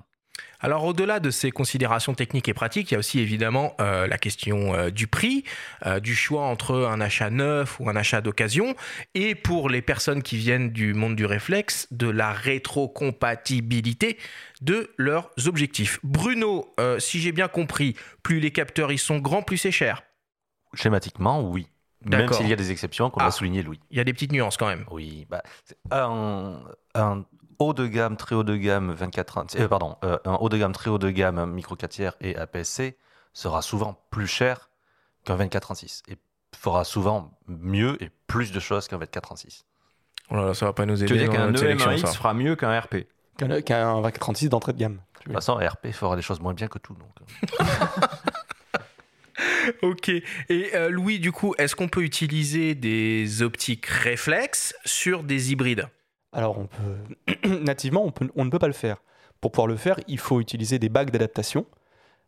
Alors au-delà de ces considérations techniques et pratiques, il y a aussi évidemment euh, la question euh, du prix, euh, du choix entre un achat neuf ou un achat d'occasion, et pour les personnes qui viennent du monde du réflexe, de la rétrocompatibilité de leurs objectifs. Bruno, si j'ai bien compris, plus les capteurs ils sont grands, plus c'est cher. Schématiquement, oui. Même s'il y a des exceptions, comme Ah. l'a souligné Louis. Il y a des petites nuances quand même. Oui, bah, un haut de gamme, très haut de gamme 24 euh, pardon, euh, un haut de gamme, très haut de gamme micro 4 tiers et APS-C sera souvent plus cher qu'un 24-36 et fera souvent mieux et plus de choses qu'un 24-36. Oh là là, ça va pas nous Tu veux aider dire qu'un EM1X ça. fera mieux qu'un RP Qu'un qu'un 2436 d'entrée de gamme. De toute façon, RP fera des choses moins bien que tout. Donc. [LAUGHS] Ok. Et euh, Louis, du coup, est-ce qu'on peut utiliser des optiques réflexes sur des hybrides? Alors, on peut [CLEARS THROAT] nativement, on, peut- on ne peut pas le faire. Pour pouvoir le faire, il faut utiliser des bagues d'adaptation.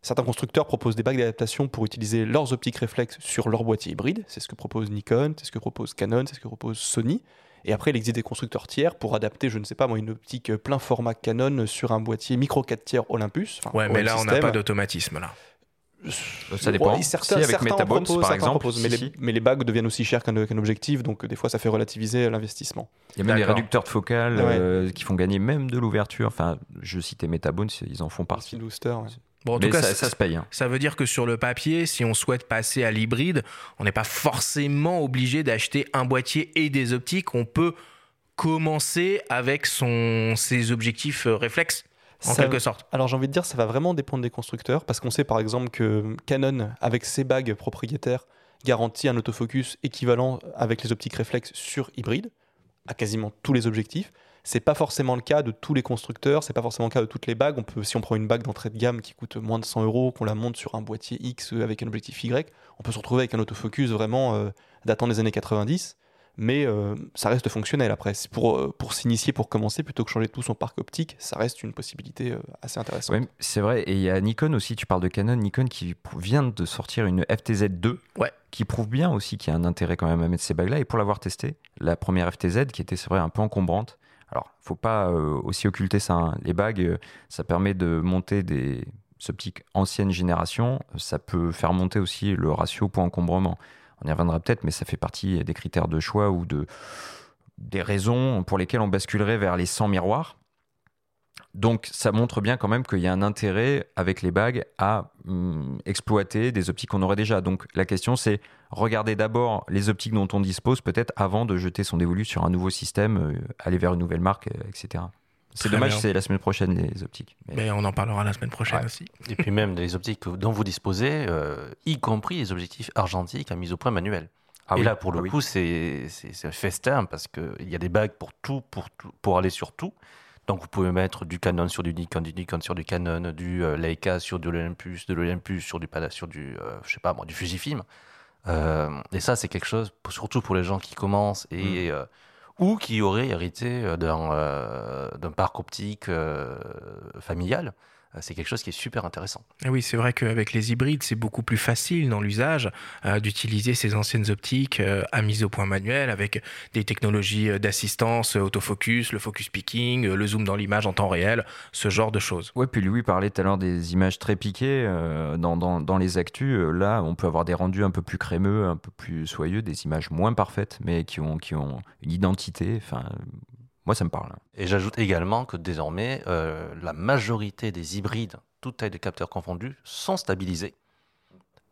Certains constructeurs proposent des bagues d'adaptation pour utiliser leurs optiques réflexes sur leur boîtier hybride. C'est ce que propose Nikon, c'est ce que propose Canon, c'est ce que propose Sony. Et après, il existe des constructeurs tiers pour adapter, je ne sais pas moi, une optique plein format Canon sur un boîtier micro 4 tiers Olympus. Ouais, mais là, on n'a pas d'automatisme là. Ça dépend. Ouais, certains, Si, avec Metabones, proposent, par certains exemple, proposent, mais, si, les, si. mais les bagues deviennent aussi chères qu'un objectif, donc euh, des fois ça fait relativiser l'investissement. Il y a même des réducteurs de focale Ouais. euh, qui font gagner même de l'ouverture. Enfin, je citais Metabones, ils en font partie. Booster, ouais. Bon, en Mais tout cas, ça, ça, ça se paye. hein. ça veut dire que sur le papier, si on souhaite passer à l'hybride, on n'est pas forcément obligé d'acheter un boîtier et des optiques. On peut commencer avec son, ses objectifs euh, réflexes, en Ça- quelque sorte. Alors j'ai envie de dire, ça va vraiment dépendre des constructeurs, parce qu'on sait par exemple que Canon, avec ses bagues propriétaires, garantit un autofocus équivalent avec les optiques réflexes sur hybride, à quasiment tous les objectifs. C'est pas forcément le cas de tous les constructeurs, c'est pas forcément le cas de toutes les bagues. On peut, si on prend une bague d'entrée de gamme qui coûte moins de 100 euros, qu'on la monte sur un boîtier X avec un objectif Y, on peut se retrouver avec un autofocus vraiment euh, datant des années 90 mais euh, ça reste fonctionnel après. C'est Pour, euh, pour s'initier, pour commencer, plutôt que changer tout son parc optique, ça reste une possibilité euh, assez intéressante. Ouais, c'est vrai. Et il y a Nikon aussi, tu parles de Canon, Nikon qui vient de sortir une FTZ2, Ouais. qui prouve bien aussi qu'il y a un intérêt quand même à mettre ces bagues-là. Et pour l'avoir testé, la première FTZ, qui était, c'est vrai, un peu encombrante. Alors, faut pas euh, aussi occulter ça. hein. Les bagues, euh, ça permet de monter des optiques ancienne génération. Ça peut faire monter aussi le ratio poids-encombrement. On y reviendra peut-être, mais ça fait partie des critères de choix ou de, des raisons pour lesquelles on basculerait vers les 100 miroirs. Donc ça montre bien quand même qu'il y a un intérêt avec les bagues à hum, exploiter des optiques qu'on aurait déjà. Donc la question c'est regarder d'abord les optiques dont on dispose peut-être avant de jeter son dévolu sur un nouveau système, euh, aller vers une nouvelle marque, euh, etc. C'est dommage, c'est la semaine prochaine les optiques. Mais- Mais on en parlera la semaine prochaine Ouais. aussi. Et puis même les optiques dont vous disposez, euh, y compris les objectifs argentiques à mise au point manuelle. Ah et oui, là, pour le ah oui. coup, c'est c'est- festin parce qu'il y a des bagues pour tout, pour tout, pour aller sur tout. Donc vous pouvez mettre du Canon sur du Nikon, du Nikon sur du Canon, du euh, Leica sur de l'Olympus, de l'Olympus sur du sur du, euh, je sais pas moi, du Fujifilm. Euh, et ça, c'est quelque chose, pour- surtout pour les gens qui commencent Mm. et euh, ou qui auraient hérité euh, d'un euh, d'un parc optique euh, familial. Euh, C'est quelque chose qui est super intéressant. Et oui, c'est vrai qu'avec les hybrides, c'est beaucoup plus facile dans l'usage euh, d'utiliser ces anciennes optiques euh, à mise au point manuel avec des technologies d'assistance, autofocus, le focus picking, le zoom dans l'image en temps réel, ce genre de choses. Ouais, puis Louis parlait tout à l'heure des images très piquées euh, dans, dans, dans les actus. Euh, Là, on peut avoir des rendus un peu plus crémeux, un peu plus soyeux, des images moins parfaites, mais qui ont, qui ont une identité. Enfin, euh, moi, ça me parle. hein. Et j'ajoute également que désormais, euh, la majorité des hybrides, toute taille de capteurs confondus, sont stabilisés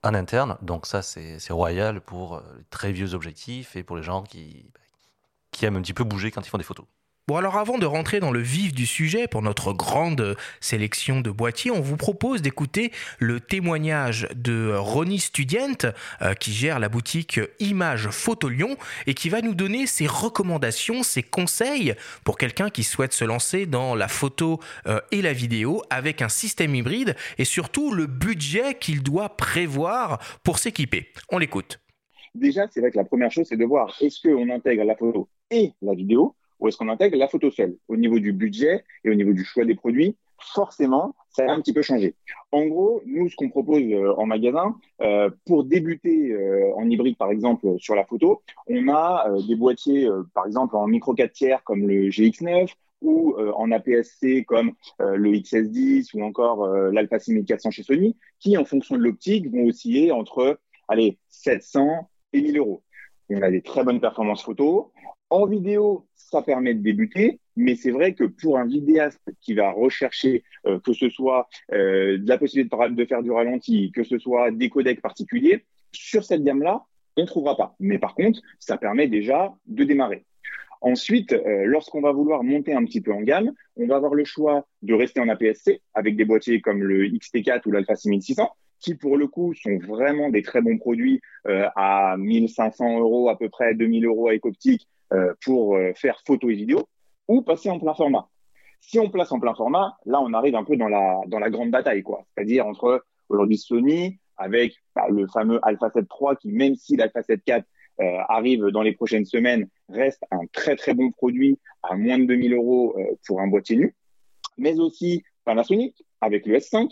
en interne. Donc ça, c'est royal pour euh, les très vieux objectifs et pour les gens qui, qui aiment un petit peu bouger quand ils font des photos. Bon alors avant de rentrer dans le vif du sujet pour notre grande sélection de boîtiers, on vous propose d'écouter le témoignage de Ronnie Studient euh, qui gère la boutique Image Photo Lyon et qui va nous donner ses recommandations, ses conseils pour quelqu'un qui souhaite se lancer dans la photo euh, et la vidéo avec un système hybride et surtout le budget qu'il doit prévoir pour s'équiper. On l'écoute. Déjà, c'est vrai que la première chose, c'est de voir est-ce qu'on intègre la photo et la vidéo ou est-ce qu'on intègre la photo seule? Au niveau du budget et au niveau du choix des produits, forcément, ça va un petit peu changer. En gros, nous, ce qu'on propose euh, en magasin, euh, pour débuter euh, en hybride, par exemple, sur la photo, on a des boîtiers, par exemple, en micro 4 tiers comme le GX9 ou en APS-C comme le XS10 ou encore l'Alpha 6400 chez Sony, qui, en fonction de l'optique, vont osciller entre, allez, 700 et 1000 euros. On a des très bonnes performances photo. En vidéo, ça permet de débuter, mais c'est vrai que pour un vidéaste qui va rechercher euh, que ce soit euh, de la possibilité de, faire du ralenti, que ce soit des codecs particuliers, sur cette gamme-là, on ne trouvera pas. Mais par contre, ça permet déjà de démarrer. Ensuite, euh, lorsqu'on va vouloir monter un petit peu en gamme, on va avoir le choix de rester en APS-C avec des boîtiers comme le XT4 ou l'Alpha 6600 qui pour le coup sont vraiment des très bons produits euh, à 1500 euros à peu près, 2000 euros avec optique pour euh, faire photo et vidéo, ou passer en plein format. Si on place en plein format, là on arrive un peu dans la, dans la grande bataille, quoi. C'est-à-dire entre aujourd'hui Sony avec bah, le fameux Alpha 7 III qui, même si l'Alpha 7 IV euh, arrive dans les prochaines semaines, reste un très très bon produit à moins de 2000 euros euh, pour un boîtier nu, mais aussi Panasonic avec le S5,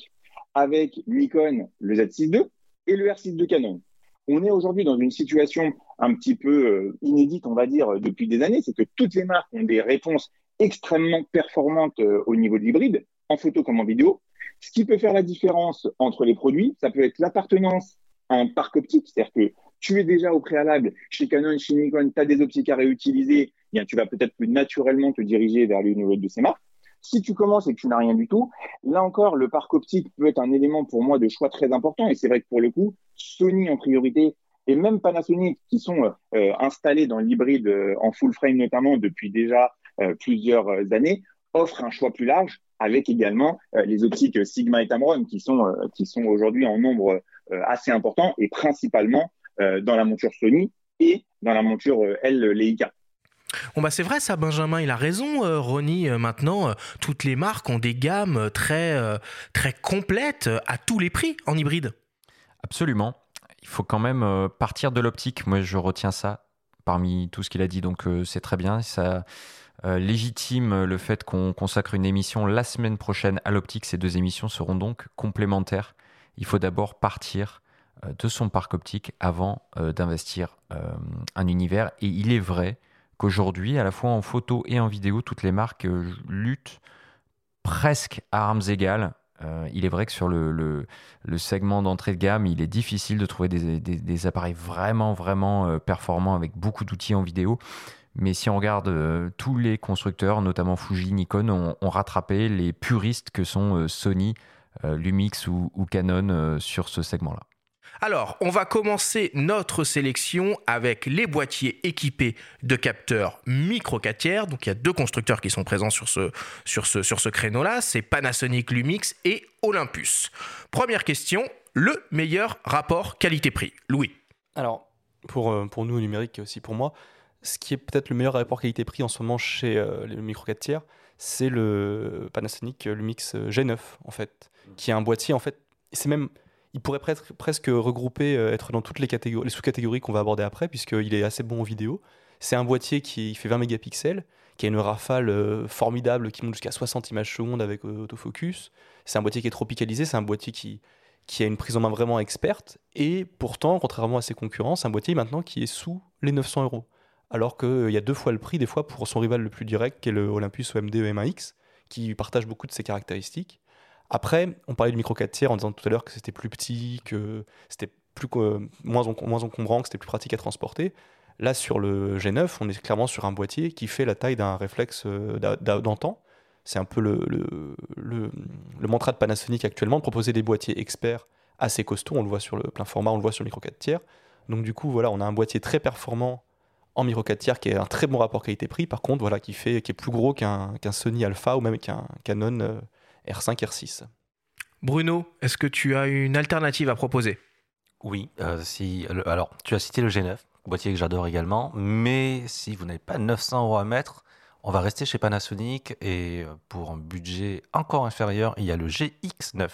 avec Nikon le Z6 II et le R6 de Canon. On est aujourd'hui dans une situation un petit peu euh, inédite, on va dire, depuis des années, c'est que toutes les marques ont des réponses extrêmement performantes euh, au niveau de l'hybride, en photo comme en vidéo. Ce qui peut faire la différence entre les produits, ça peut être l'appartenance à un parc optique, c'est-à-dire que tu es déjà au préalable chez Canon, chez Nikon, tu as des optiques à réutiliser, eh bien, tu vas peut-être plus naturellement te diriger vers l'une ou l'autre de ces marques. Si tu commences et que tu n'as rien du tout, là encore, le parc optique peut être un élément pour moi de choix très important. Et c'est vrai que pour le coup, Sony en priorité et même Panasonic, qui sont euh, installés dans l'hybride euh, en full frame notamment depuis déjà euh, plusieurs années, offrent un choix plus large avec également euh, les optiques Sigma et Tamron qui sont, euh, qui sont aujourd'hui en nombre euh, assez important et principalement euh, dans la monture Sony et dans la monture L Leica. Bon bah c'est vrai ça Benjamin, il a raison euh, Ronnie, Euh, maintenant euh, toutes les marques ont des gammes très, euh, très complètes euh, à tous les prix en hybride. Absolument. Il faut quand même euh, partir de l'optique. Moi, je retiens ça parmi tout ce qu'il a dit. Donc, euh, c'est très bien. Ça euh, légitime le fait qu'on consacre une émission la semaine prochaine à l'optique. Ces deux émissions seront donc complémentaires. Il faut d'abord partir de son parc optique avant d'investir un univers. Et il est vrai qu'aujourd'hui, à la fois en photo et en vidéo, toutes les marques luttent presque à armes égales. Euh, il est vrai que sur le, segment d'entrée de gamme, il est difficile de trouver des, appareils vraiment, vraiment euh, performants avec beaucoup d'outils en vidéo. Mais si on regarde euh, tous les constructeurs, notamment Fuji, Nikon, ont, rattrapé les puristes que sont Sony, Lumix ou, Canon sur ce segment-là. Alors, on va commencer notre sélection avec les boîtiers équipés de capteurs micro 4 tiers. Donc, il y a deux constructeurs qui sont présents sur ce, créneau-là. C'est Panasonic Lumix et Olympus. Première question, le meilleur rapport qualité-prix? Louis. Alors, pour, euh, pour nous, au numérique et aussi pour moi, ce qui est peut-être le meilleur rapport qualité-prix en ce moment chez euh, les micro 4 tiers, c'est le Panasonic Lumix G9, en fait, qui est un boîtier, en fait, c'est même, il pourrait presque, regrouper, euh, être dans toutes les, catégories, les sous-catégories qu'on va aborder après, puisqu'il est assez bon en vidéo. C'est un boîtier qui fait 20 mégapixels, qui a une rafale euh, formidable qui monte jusqu'à 60 images secondes avec euh, autofocus. C'est un boîtier qui est tropicalisé, c'est un boîtier qui, qui a une prise en main vraiment experte. Et pourtant, contrairement à ses concurrents, c'est un boîtier maintenant qui est sous les 900 euros. Alors qu'il y a deux fois le prix, des fois, pour son rival le plus direct, qui est le Olympus OMD EMAX, qui partage beaucoup de ses caractéristiques. Après, on parlait du micro 4 tiers en disant tout à l'heure que c'était plus petit, que c'était plus, moins, moins encombrant, que c'était plus pratique à transporter. Là, sur le G9, on est clairement sur un boîtier qui fait la taille d'un réflexe euh, d'a- d'a- d'antan. C'est un peu le, le, le- mantra de Panasonic actuellement, de proposer des boîtiers experts assez costauds. On le voit sur le plein format, on le voit sur le micro 4 tiers. Donc du coup, voilà, on a un boîtier très performant en micro 4 tiers qui est un très bon rapport qualité-prix. Par contre, voilà, qui, fait, qui est plus gros qu'un qu'un Sony Alpha ou même qu'un Canon euh, R5, R6. Bruno, est-ce que tu as une alternative à proposer? Oui, euh, si, le- alors tu as cité le G9, boîtier que j'adore également, mais si vous n'avez pas 900 euros à mettre, on va rester chez Panasonic et euh, pour un budget encore inférieur, il y a le GX9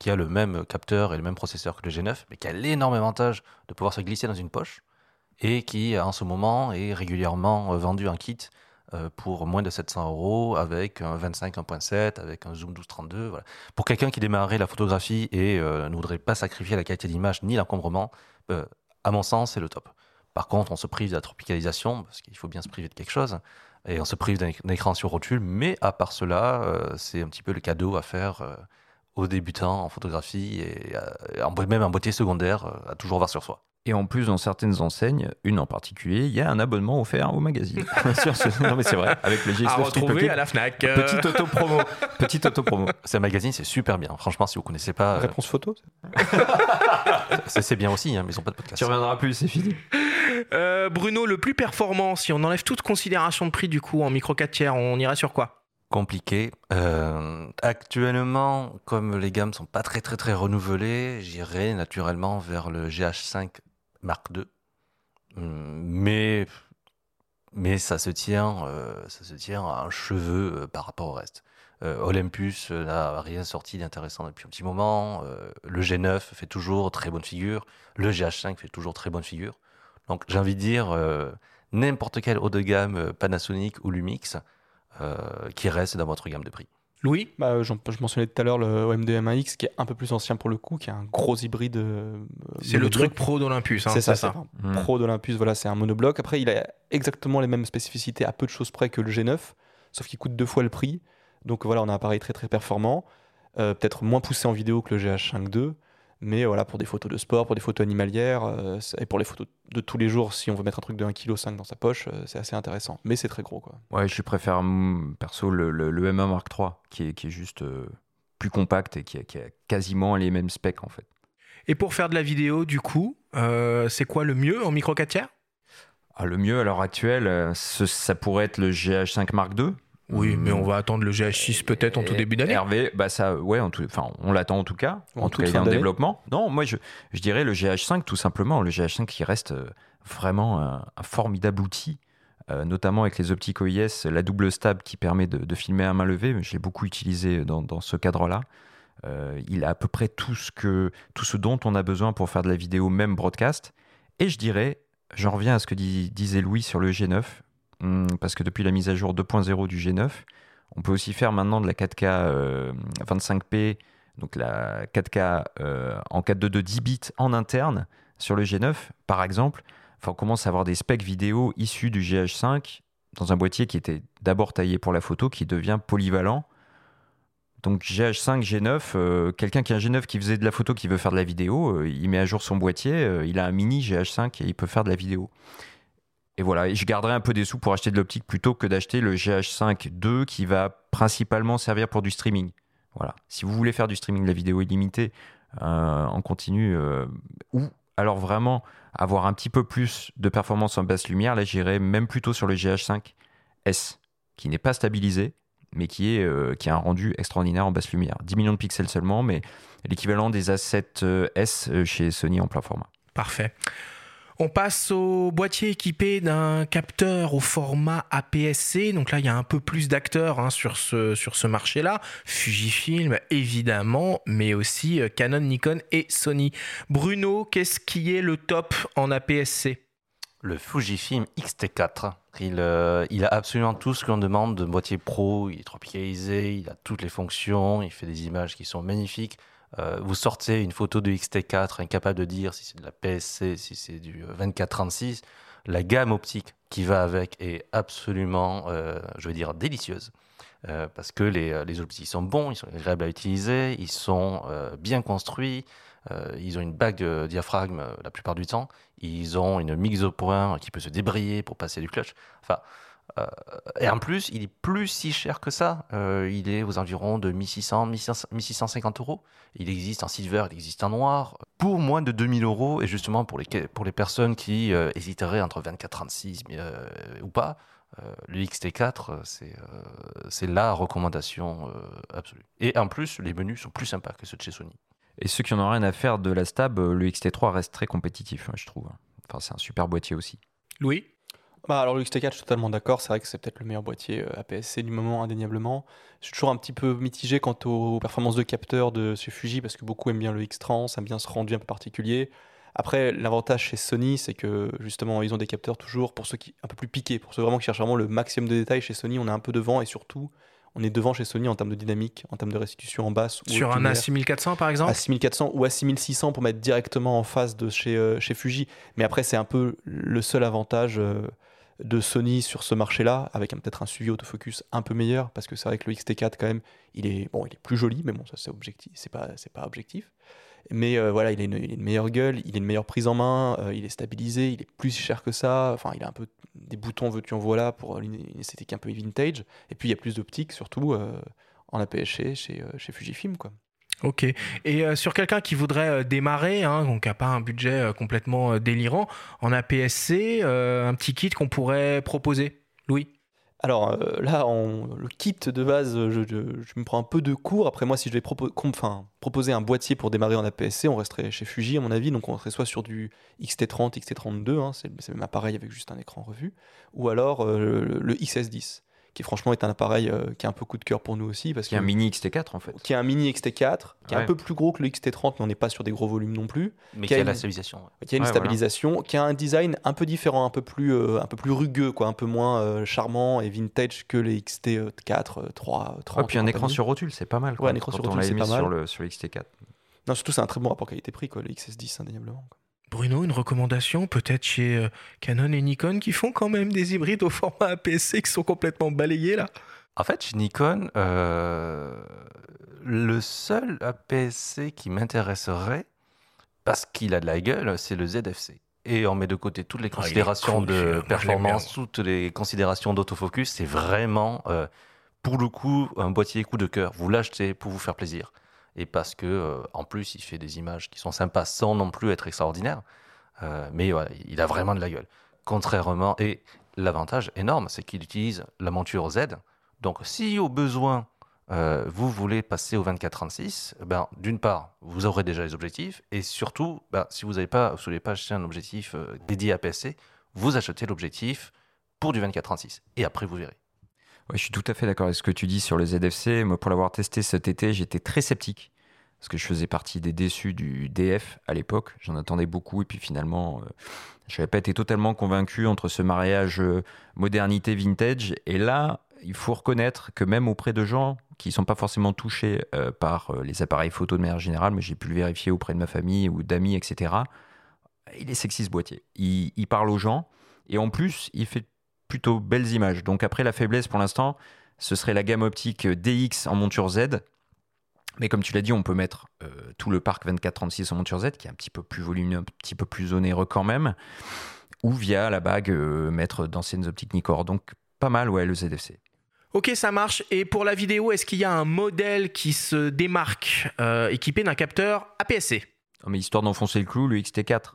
qui a le même capteur et le même processeur que le G9, mais qui a l'énorme avantage de pouvoir se glisser dans une poche et qui en ce moment est régulièrement euh, vendu en kit pour moins de 700 euros avec un 25 1.7, avec un zoom 12-32. Voilà. Pour quelqu'un qui démarrait la photographie et euh, ne voudrait pas sacrifier la qualité d'image ni l'encombrement, euh, à mon sens, c'est le top. Par contre, on se prive de la tropicalisation, parce qu'il faut bien se priver de quelque chose, et on se prive d'un éc- d'un écran sur rotule, mais à part cela, euh, c'est un petit peu le cadeau à faire euh, aux débutants en photographie, et, euh, même en beauté secondaire, euh, à toujours voir sur soi. Et en plus, dans certaines enseignes, une en particulier, il y a un abonnement offert au magazine. [LAUGHS] Ce- Non, mais c'est vrai, avec le GX9 À retrouver Pocket. à la FNAC. euh, Petite auto-promo. Petite auto-promo. C'est un magazine, c'est super bien. Franchement, si vous connaissez pas, euh, Réponse photo c'est [LAUGHS] c'est bien aussi, hein, mais ils n'ont pas de podcast. Tu reviendras plus, c'est fini. euh, Bruno, le plus performant, si on enlève toute considération de prix du coup en micro 4 tiers, on irait sur quoi? Compliqué. Euh, actuellement, comme les gammes sont pas très très très renouvelées, j'irai naturellement vers le GH5 Mark II. Hum, Mais mais ça se tient, euh, ça se tient à un cheveu euh, par rapport au reste. Euh, Olympus n'a rien sorti d'intéressant depuis un petit moment. Le G9 fait toujours très bonne figure. Le GH5 fait toujours très bonne figure. Donc j'ai envie de dire n'importe quel haut de gamme Panasonic ou Lumix qui reste dans votre gamme de prix. Louis Bah, j'en- je mentionnais tout à l'heure le OMD MAX qui est un peu plus ancien pour le coup, qui est un gros hybride. euh, C'est le truc pro d'Olympus. hein, c'est ça, c'est un Mm. pro d'Olympus, voilà, c'est un monobloc. Après, il a exactement les mêmes spécificités à peu de choses près que le G9, sauf qu'il coûte deux fois le prix. Donc voilà, on a un appareil très très performant, euh, peut-être moins poussé en vidéo que le GH5 II, mais voilà, pour des photos de sport, pour des photos animalières, euh, et pour les photos de tous les jours, si on veut mettre un truc de 1,5 kg dans sa poche, euh, c'est assez intéressant. Mais c'est très gros, quoi. Ouais, je préfère hum, perso le, le, le M1 Mark III qui est, qui est juste euh, plus compact et qui a, qui a quasiment les mêmes specs en fait. Et pour faire de la vidéo, du coup, euh, c'est quoi le mieux en micro 4 tiers? Ah, le mieux à l'heure actuelle, ce- ça pourrait être le GH5 Mark II. Oui, Hum, mais on va attendre le GH6 peut-être en tout début d'année. Hervé, bah ça, ouais, en tout- enfin, on l'attend en tout cas. En En, tout cas, il est en développement. Non, moi, je, je dirais le GH5 tout simplement. Le GH5 qui reste euh, vraiment un, un formidable outil euh, notamment avec les optiques OIS, la double stab qui permet de, de filmer à main levée. Je l'ai beaucoup utilisé dans, dans ce cadre-là. Euh, il a à peu près tout ce, que, tout ce dont on a besoin pour faire de la vidéo, même broadcast. Et je dirais, j'en reviens à ce que disait Louis sur le G9, hum, parce que depuis la mise à jour 2.0 du G9, on peut aussi faire maintenant de la 4K euh, 25p, donc la 4K euh, en 422 10 bits en interne sur le G9, par exemple. Enfin, on commence à avoir des specs vidéo issus du GH5 dans un boîtier qui était d'abord taillé pour la photo, qui devient polyvalent. Donc GH5, G9, euh, quelqu'un qui a un G9 qui faisait de la photo, qui veut faire de la vidéo, euh, il met à jour son boîtier, euh, il a un mini GH5 et il peut faire de la vidéo. Et voilà, je garderai un peu des sous pour acheter de l'optique plutôt que d'acheter le GH5 II qui va principalement servir pour du streaming. Voilà. Si vous voulez faire du streaming de la vidéo illimitée euh, en continu, euh, ou alors vraiment avoir un petit peu plus de performance en basse lumière, là j'irai même plutôt sur le GH5S, qui n'est pas stabilisé, mais qui, est, euh, qui a un rendu extraordinaire en basse lumière. 10 millions de pixels seulement, mais l'équivalent des A7S euh, chez Sony en plein format. Parfait. On passe au boîtier équipé d'un capteur au format APS-C. Donc là, il y a un peu plus d'acteurs hein, sur ce, marché-là. Fujifilm, évidemment, mais aussi euh, Canon, Nikon et Sony. Bruno, qu'est-ce qui est le top en APS-C Le Fujifilm X-T4. Il, euh, il a absolument tout ce qu'on demande de boîtier pro. Il est tropicalisé, il a toutes les fonctions, il fait des images qui sont magnifiques. Euh, vous sortez une photo de X-T4 incapable de dire si c'est de la PSC, si c'est du 24-36. La gamme optique qui va avec est absolument, euh, je veux dire, délicieuse. Euh, parce que les, les optiques sont bons, ils sont agréables à utiliser, ils sont euh, bien construits, euh, ils ont une bague de diaphragme euh, la plupart du temps, ils ont une mise au point qui peut se débrayer pour passer du clutch. Enfin, euh, et en plus, il est plus si cher que ça. Euh, il est aux environs de 1600, 1600 1650 euros. Il existe en silver, il existe en noir. Pour moins de 2000 euros, et justement pour les, pour les personnes qui euh, hésiteraient entre 24-36 euh, ou pas, euh, le XT4, euh, c'est euh, c'est la recommandation euh, absolue. Et en plus, les menus sont plus sympas que ceux de chez Sony. Et ceux qui n'en ont rien à faire de la stab, euh, le XT3 reste très compétitif, hein, je trouve. Enfin, c'est un super boîtier aussi. Louis? Bah alors le XT4, je suis totalement d'accord. C'est vrai que c'est peut-être le meilleur boîtier euh, APS-C du moment, indéniablement. Je suis toujours un petit peu mitigé quant aux performances de capteur de chez Fuji parce que beaucoup aiment bien le X-Trans, aiment bien ce rendu un peu particulier. Après, l'avantage chez Sony, c'est que justement, ils ont des capteurs toujours pour ceux qui un peu plus piqués, pour ceux vraiment qui cherchent vraiment le maximum de détails. Chez Sony, on est un peu devant et surtout, on est devant chez Sony en termes de dynamique, en termes de restitution en basse. ou Sur un lumière. A6400 par exemple? À 6400 ou à 6600 pour mettre directement en face de chez, euh, chez Fuji. Mais après, c'est un peu le seul avantage euh, de Sony sur ce marché-là, avec peut-être un suivi autofocus un peu meilleur, parce que c'est vrai que le XT4 quand même, il est plus joli, mais bon, ça c'est objectif, c'est pas, c'est pas objectif. Mais euh, voilà, il a, une, meilleure gueule, il a une meilleure prise en main, euh, il est stabilisé, il est plus cher que ça. Enfin, il a un peu des boutons veux-tu en voilà pour une, une esthétique un peu vintage. Et puis il y a plus d'optique, surtout euh, en APS-C chez, euh, chez Fujifilm, quoi. Ok. Et euh, sur quelqu'un qui voudrait euh, démarrer, hein, donc qui n'a pas un budget euh, complètement délirant, en APS-C, un petit kit qu'on pourrait proposer Louis? Alors là, le kit de base, je, me prends un peu de cours. Après moi, si je vais proposer un boîtier pour démarrer en APS-C, on resterait chez Fuji à mon avis. Donc on serait soit sur du XT30, XT32, hein, c'est le même appareil avec juste un écran revu, ou alors le, le XS10, qui franchement est un appareil euh, qui est un peu coup de cœur pour nous aussi. Parce Qui est un mini XT4 en fait. qui est un mini XT4, qui est un peu plus gros que le XT30, mais on n'est pas sur des gros volumes non plus, Mais Qui qui a a la une- stabilisation. ouais. qui a une Ouais, stabilisation, qui a un design un peu différent, un peu plus, euh, un peu plus rugueux, quoi, un peu moins euh, charmant et vintage que les XT4, 3, 30. Ouais, puis un et écran sur rotule, c'est pas mal. Ouais, un écran quand sur rotule, c'est pas sur mal. le, sur le XT4. Non, surtout, c'est un très bon rapport qualité-prix, quoi, le XS10, indéniablement. quoi. Bruno, une recommandation peut-être chez euh, Canon et Nikon qui font quand même des hybrides au format APS-C qui sont complètement balayés là En fait, chez Nikon, euh, le seul APS-C qui m'intéresserait, parce qu'il a de la gueule, c'est le ZFC. Et on met de côté toutes les Ah, considérations de performance, toutes les considérations d'autofocus. C'est vraiment, euh, pour le coup, un boîtier coup de cœur. Vous l'achetez pour vous faire plaisir. Et parce que, euh, en plus, il fait des images qui sont sympas sans non plus être extraordinaires. Euh, mais il a vraiment de la gueule. Contrairement, et l'avantage énorme, c'est qu'il utilise la monture Z. Donc, si au besoin, euh, vous voulez passer au 24-36, ben, d'une part, vous aurez déjà les objectifs, et surtout, ben, si vous n'avez pas, vous pas acheter un objectif dédié à PSC, vous achetez l'objectif pour du 24-36. Et après, vous verrez. Ouais, je suis tout à fait d'accord avec ce que tu dis sur le ZFC. Moi, pour l'avoir testé cet été, j'étais très sceptique. Parce que je faisais partie des déçus du DF à l'époque. J'en attendais beaucoup. Et puis finalement, euh, je n'avais pas été totalement convaincu entre ce mariage euh, modernité-vintage. Et là, il faut reconnaître que même auprès de gens qui ne sont pas forcément touchés euh, par les appareils photo de manière générale, mais j'ai pu le vérifier auprès de ma famille ou d'amis, etc., il est sexy ce boîtier. Il, il parle aux gens. Et en plus, il fait plutôt belles images. Donc après, la faiblesse pour l'instant, ce serait la gamme optique DX en monture Z. Mais comme tu l'as dit, on peut mettre euh, tout le parc 24-36 en monture Z, qui est un petit peu plus volumineux, un petit peu plus onéreux quand même, ou via la bague euh, mettre d'anciennes optiques Nikkor. Donc pas mal, ouais, le ZFC. Ok, ça marche. Et pour la vidéo, est-ce qu'il y a un modèle qui se démarque euh, équipé d'un capteur APS-C Non, mais histoire d'enfoncer le clou, le XT4.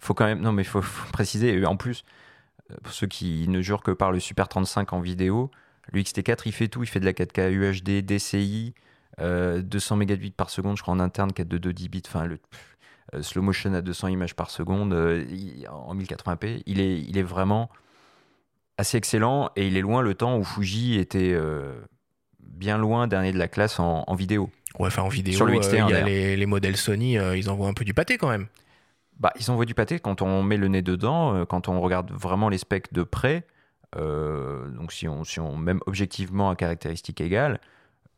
Faut quand même, non, mais faut, faut préciser. En plus, pour ceux qui ne jurent que par le Super 35 en vidéo, le XT4 il fait tout. Il fait de la 4K UHD, DCI, euh, 200 mégabits par seconde, je crois en interne, 4 de 2 10 bits. Enfin, le euh, slow motion à 200 images par seconde euh, il- en 1080p. Il est, il est vraiment assez excellent et il est loin le temps où Fuji était euh, bien loin dernier de la classe en, en vidéo. Ouais, enfin en vidéo, Sur le XT1, il y a d'ailleurs. les, les modèles Sony, ils envoient un peu du pâté quand même. Bah, ils envoient du pâté quand on met le nez dedans, euh, quand on regarde vraiment les specs de près. euh, donc, si on, si on même objectivement à caractéristiques égales,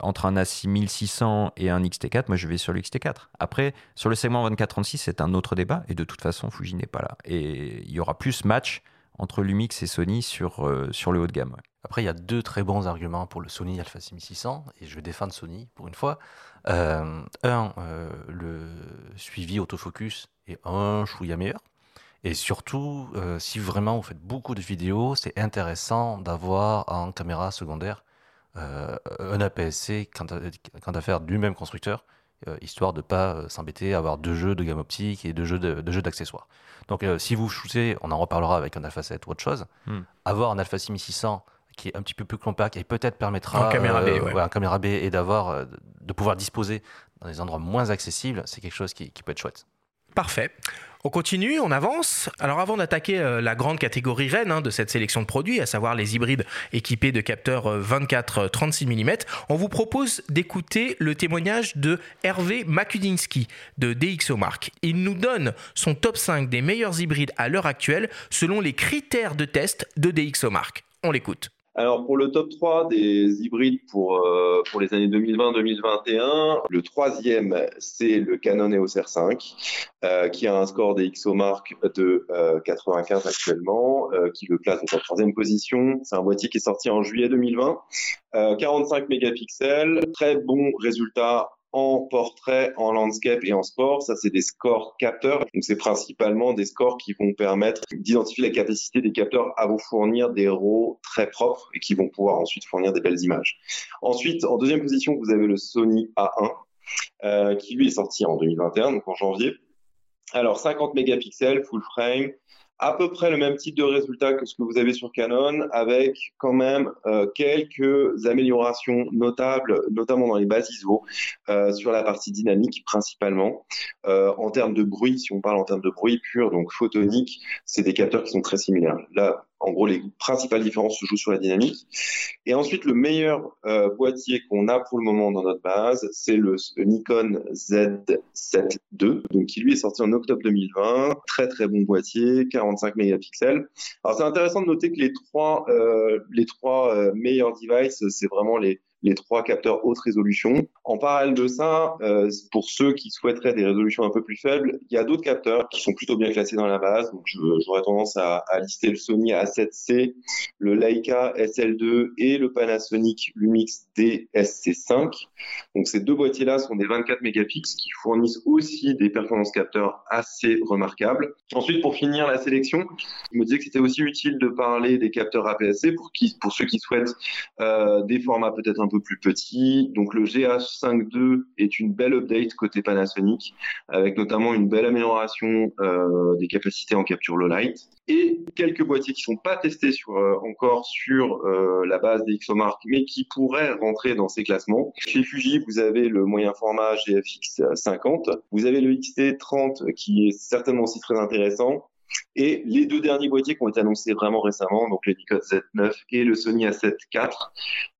entre un A6600 et un XT4, moi je vais sur le XT4. Après, sur le segment 24-36, c'est un autre débat, et de toute façon, Fuji n'est pas là. Et il y aura plus match entre Lumix et Sony sur, euh, sur le haut de gamme. Après, il y a deux très bons arguments pour le Sony Alpha 6600, et je vais défendre Sony pour une fois. Euh, un, euh, le suivi autofocus est un chouïa meilleur. Et surtout, si vraiment vous faites beaucoup de vidéos, c'est intéressant d'avoir en caméra secondaire un APS-C quant à, quant à faire du même constructeur, euh, histoire de ne pas euh, s'embêter à avoir deux jeux de gamme optique et deux jeux de- deux jeux d'accessoires. Donc euh, si vous shootez, on en reparlera avec un Alpha 7 ou autre chose, Hmm. avoir un Alpha 6600 qui est un petit peu plus compact et peut-être permettra En caméra B, euh, ouais. en caméra B et d'avoir de pouvoir disposer dans des endroits moins accessibles, c'est quelque chose qui, qui peut être chouette. Parfait. On continue, on avance. Alors avant d'attaquer euh, la grande catégorie reine hein, de cette sélection de produits, à savoir les hybrides équipés de capteurs euh, 24-36 mm, on vous propose d'écouter le témoignage de Hervé Makudinski de DxOMark. Il nous donne son top 5 des meilleurs hybrides à l'heure actuelle selon les critères de test de DxOMark. On l'écoute. Alors pour le top 3 des hybrides pour, euh, pour les années 2020-2021, le troisième c'est le Canon EOS R5 euh, qui a un score des XOMark de euh, 95 actuellement, euh, qui le place dans la troisième position. C'est un boîtier qui est sorti en juillet 2020, Euh, 45 mégapixels, très bon résultat en portrait, en landscape et en sport. Ça, c'est des scores capteurs. Donc, c'est principalement des scores qui vont permettre d'identifier la capacité des capteurs à vous fournir des RAW très propres et qui vont pouvoir ensuite fournir des belles images. Ensuite, en deuxième position, vous avez le Sony A1, euh, qui lui est sorti en 2021, donc en janvier. Alors, 50 mégapixels, full frame, à peu près le même type de résultat que ce que vous avez sur Canon, avec quand même euh, quelques améliorations notables, notamment dans les bases ISO, euh, sur la partie dynamique principalement. Euh, en termes de bruit, si on parle en termes de bruit pur, donc photonique, c'est des capteurs qui sont très similaires. En gros, les principales différences se jouent sur la dynamique. Et ensuite, le meilleur euh, boîtier qu'on a pour le moment dans notre base, c'est le, Nikon Z7 II, donc qui lui est sorti en octobre 2020. Très très bon boîtier, 45 mégapixels. Alors c'est intéressant de noter que les trois euh, les trois euh, meilleurs devices, c'est vraiment les les trois capteurs haute résolution. En parallèle de ça, euh, pour ceux qui souhaiteraient des résolutions un peu plus faibles, il y a d'autres capteurs qui sont plutôt bien classés dans la base. Donc, j'aurais tendance à, à lister le Sony A7C, le Leica SL2 et le Panasonic Lumix DSC5. Donc, ces deux boîtiers-là sont des 24 mégapixels qui fournissent aussi des performances capteurs assez remarquables. Ensuite, pour finir la sélection, je me disais que c'était aussi utile de parler des capteurs APS-C pour ceux qui souhaitent euh, des formats peut-être un peu plus petits. Donc le GH52 est une belle update côté Panasonic, avec notamment une belle amélioration euh, des capacités en capture low light et quelques boîtiers qui sont pas testés euh, encore sur euh, la base des XOMark, mais qui pourraient rentrer dans ces classements. Chez Fuji, vous avez le moyen format GFX 50, vous avez le XT30 qui est certainement aussi très intéressant. Et les deux derniers boîtiers qui ont été annoncés vraiment récemment, donc le Nikon Z9 et le Sony A7 IV,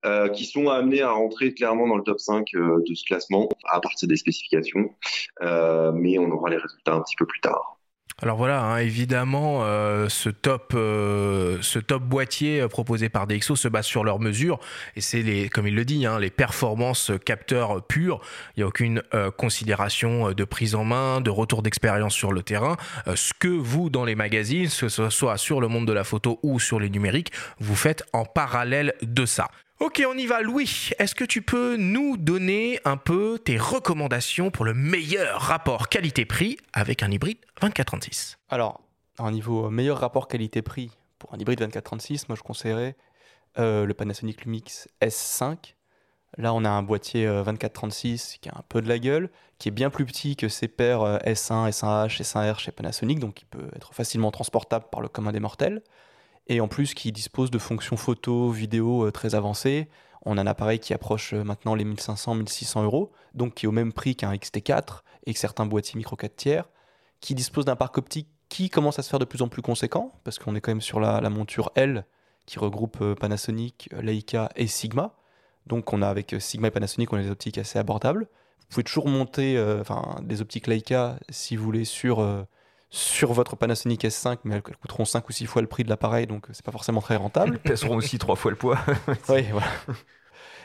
euh, qui sont amenés à rentrer clairement dans le top 5 euh, de ce classement à partir des spécifications. Euh, mais on aura les résultats un petit peu plus tard. Alors voilà, hein, évidemment, euh, ce, top, euh, ce top boîtier euh, proposé par DxO se base sur leurs mesures et c'est les, comme il le dit, hein, les performances capteurs pures. Il n'y a aucune euh, considération de prise en main, de retour d'expérience sur le terrain. Ce que vous, dans les magazines, que ce soit sur le monde de la photo ou sur les numériques, vous faites en parallèle de ça. Ok, on y va. Louis, est-ce que tu peux nous donner un peu tes recommandations pour le meilleur rapport qualité-prix avec un hybride 2436 Alors, un niveau meilleur rapport qualité-prix pour un hybride 2436, moi je conseillerais euh, le Panasonic Lumix S5. Là, on a un boîtier euh, 2436 qui a un peu de la gueule, qui est bien plus petit que ses pairs euh, S1, S1H, S1R chez Panasonic, donc il peut être facilement transportable par le commun des mortels. Et en plus, qui dispose de fonctions photo, vidéo euh, très avancées. On a un appareil qui approche euh, maintenant les 1500-1600 euros, donc qui est au même prix qu'un XT4 et que certains boîtiers micro 4 tiers, qui dispose d'un parc optique qui commence à se faire de plus en plus conséquent, parce qu'on est quand même sur la, monture L, qui regroupe euh, Panasonic, Leica et Sigma. Donc on a avec Sigma et Panasonic, on a des optiques assez abordables. Vous pouvez toujours monter enfin, des optiques Leica si vous voulez sur, sur votre Panasonic S5, mais elles, elles coûteront 5 ou 6 fois le prix de l'appareil, donc euh, c'est pas forcément très rentable. Elles pèseront aussi trois fois le poids. [LAUGHS] Oui, voilà.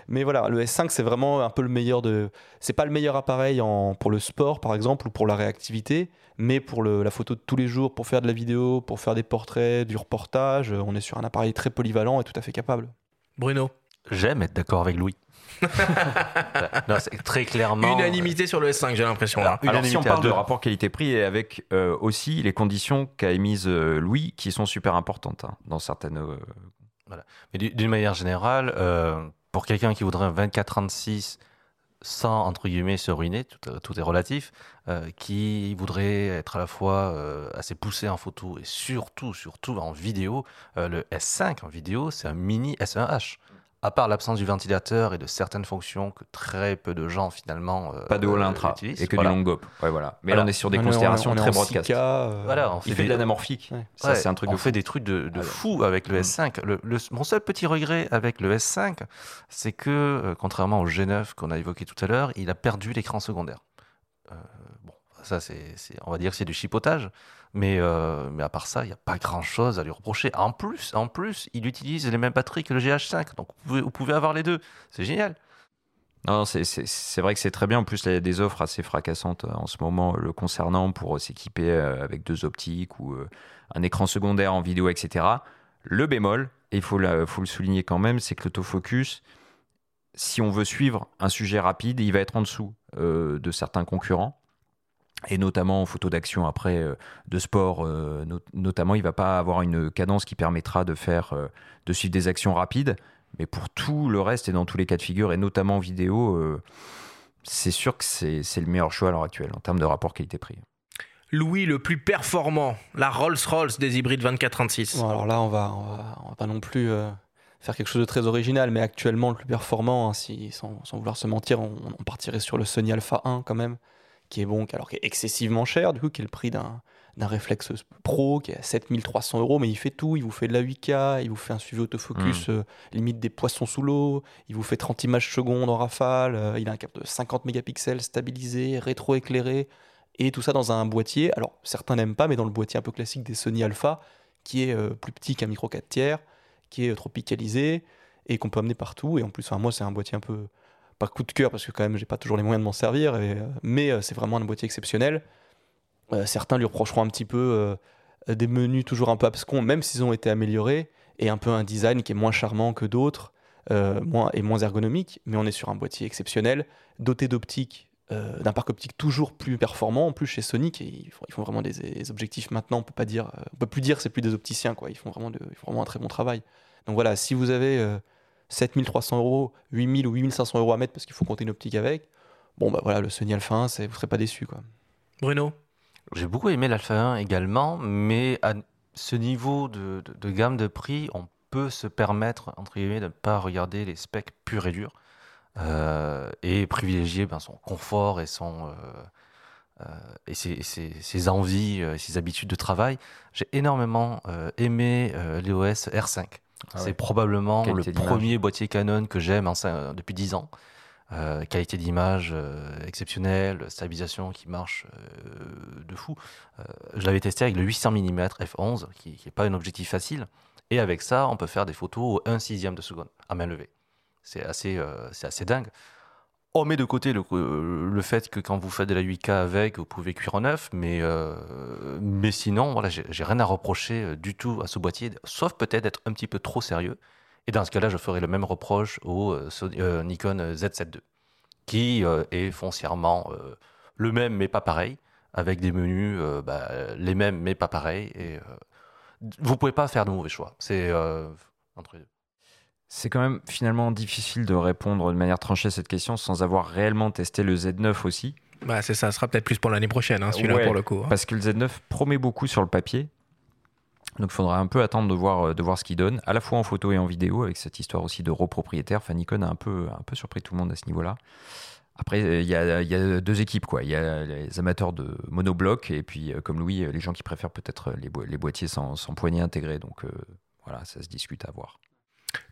Mais voilà, le S5, c'est vraiment un peu le meilleur de. C'est pas le meilleur appareil en... pour le sport, par exemple, ou pour la réactivité, mais pour le- la photo de tous les jours, pour faire de la vidéo, pour faire des portraits, du reportage, on est sur un appareil très polyvalent et tout à fait capable. Bruno? J'aime être d'accord avec Louis. [LAUGHS] non, très clairement. Unanimité sur le S5, j'ai l'impression là. Alors si on parle de rapport qualité-prix et avec euh, aussi les conditions qu'a émises euh, Louis, qui sont super importantes hein, dans certaines... euh, Mais du- d'une manière générale, euh, pour quelqu'un qui voudrait un 24-36 sans, entre guillemets, se ruiner, tout, tout est relatif, euh, qui voudrait être à la fois euh, assez poussé en photo et surtout, surtout en vidéo, euh, le S5 en vidéo, c'est un mini S1H. À part l'absence du ventilateur et de certaines fonctions que très peu de gens finalement euh, pas de all intra utilisent. et que Voilà. du long gop. Ouais, voilà. Mais Voilà. là, on est sur des On considérations on est très broadcast. 6K, euh, Voilà, on fait Il fait des- de l'anamorphique. Ouais. Ça, Ouais, c'est un truc on de fait fou. des trucs de, de fou avec le mm. S5. Le, le- mon seul petit regret avec le S5, c'est que, euh, contrairement au G9 qu'on a évoqué tout à l'heure, il a perdu l'écran secondaire. Euh, bon, ça, c'est, c'est- on va dire que c'est du chipotage, mais, euh, mais à part ça, il n'y a pas grand-chose à lui reprocher. En plus, en plus, il utilise les mêmes batteries que le GH5, donc vous pouvez, avoir les deux. C'est génial. Non, c'est- vrai que c'est très bien. En plus, il y a des offres assez fracassantes euh, en ce moment le concernant pour euh, s'équiper avec deux optiques ou un écran secondaire en vidéo, etc. Le bémol, et il faut, le souligner quand même, c'est que l'autofocus, si on veut suivre un sujet rapide, il va être en dessous de certains concurrents. Et notamment en photo d'action après euh, de sport, euh, no- notamment, il va pas avoir une cadence qui permettra de faire, euh, de suivre des actions rapides. Mais pour tout le reste et dans tous les cas de figure, et notamment en vidéo, c'est sûr que c'est c'est le meilleur choix à l'heure actuelle en termes de rapport qualité-prix. Louis le plus performant, la Rolls-Royce des hybrides 2436. Bon, alors là, on va, on va, on va pas non plus faire quelque chose de très original, mais actuellement, le plus performant, hein, si, sans, sans vouloir se mentir, on, on partirait sur le Sony Alpha 1 quand même, qui est bon, alors qui est excessivement cher, du coup, qui est le prix d'un d'un réflexe pro qui est à 7300 euros, mais il fait tout. Il vous fait de la 8K, il vous fait un suivi autofocus euh, limite des poissons sous l'eau, il vous fait 30 images secondes en rafale, euh, il a un capteur de 50 mégapixels stabilisé, rétro-éclairé, et tout ça dans un boîtier. Alors certains n'aiment pas, mais dans le boîtier un peu classique des Sony Alpha, qui est euh, plus petit qu'un micro 4 tiers, qui est tropicalisé et qu'on peut amener partout. Et en plus, enfin, moi, c'est un boîtier un peu pas coup de cœur parce que quand même, j'ai pas toujours les moyens de m'en servir, euh, mais euh, c'est vraiment un boîtier exceptionnel. Euh, certains lui reprocheront un petit peu des menus toujours un peu abscons, même s'ils ont été améliorés, et un peu un design qui est moins charmant que d'autres, et moins ergonomique. Mais on est sur un boîtier exceptionnel, doté d'optique, d'un parc optique toujours plus performant. En plus, chez Sonic, ils, font, vraiment des, objectifs maintenant. On peut pas dire, on peut plus dire c'est plus des opticiens, quoi. Ils font vraiment, de- ils font vraiment un très bon travail. Donc voilà, si vous avez 7300 euros, 8000 ou 8500 euros à mettre parce qu'il faut compter une optique avec, bon bah voilà, le Sony Alpha 1, c'est- vous serez pas déçu, quoi. Bruno? J'ai beaucoup aimé l'Alpha 1 également, mais à ce niveau de, de- de gamme de prix, on peut se permettre, entre guillemets, de ne pas regarder les specs purs et durs euh, et privilégier ben, son confort et son, euh, euh, et ses, ses- ses envies, euh, ses habitudes de travail, j'ai énormément euh, aimé euh, l'EOS R5. Ah c'est ouais. probablement Qualité le premier boîtier Canon que j'aime en cin- depuis 10 ans. Euh, qualité d'image euh, exceptionnelle, stabilisation qui marche euh, de fou. Euh, je l'avais testé avec le 800 mm f11, qui n'est pas un objectif facile. Et avec ça, on peut faire des photos au 1 sixième de seconde, à main levée. C'est assez, euh, c'est assez dingue. On met de côté le, euh, le fait que quand vous faites de la 8K avec, vous pouvez cuire en neuf, mais, euh, mais sinon, voilà, j'ai rien à reprocher euh, du tout à ce boîtier, sauf peut-être d'être un petit peu trop sérieux. Et dans ce cas-là, je ferai le même reproche au Nikon Z7 II, qui est foncièrement le même mais pas pareil, avec des menus bah, les mêmes mais pas pareils. Et vous pouvez pas faire de mauvais choix. C'est entre les deux. C'est quand même finalement difficile de répondre de manière tranchée à cette question sans avoir réellement testé le Z9 aussi. Bah, c'est ça, sera peut-être plus pour l'année prochaine, hein, celui-là Ouais, pour le coup. hein. Parce que le Z9 promet beaucoup sur le papier. Donc il faudra un peu attendre de voir, euh, de voir ce qu'il donne, à la fois en photo et en vidéo, avec cette histoire aussi de repropriétaire. Enfin, Nikon a un peu, un peu surpris tout le monde à ce niveau-là. Après, euh, il y a, il y a deux équipes. quoi. Il y a les amateurs de monobloc et puis, euh, comme Louis, les gens qui préfèrent peut-être les, boîtiers sans, sans poignée intégrée. Donc euh, voilà, ça se discute à voir.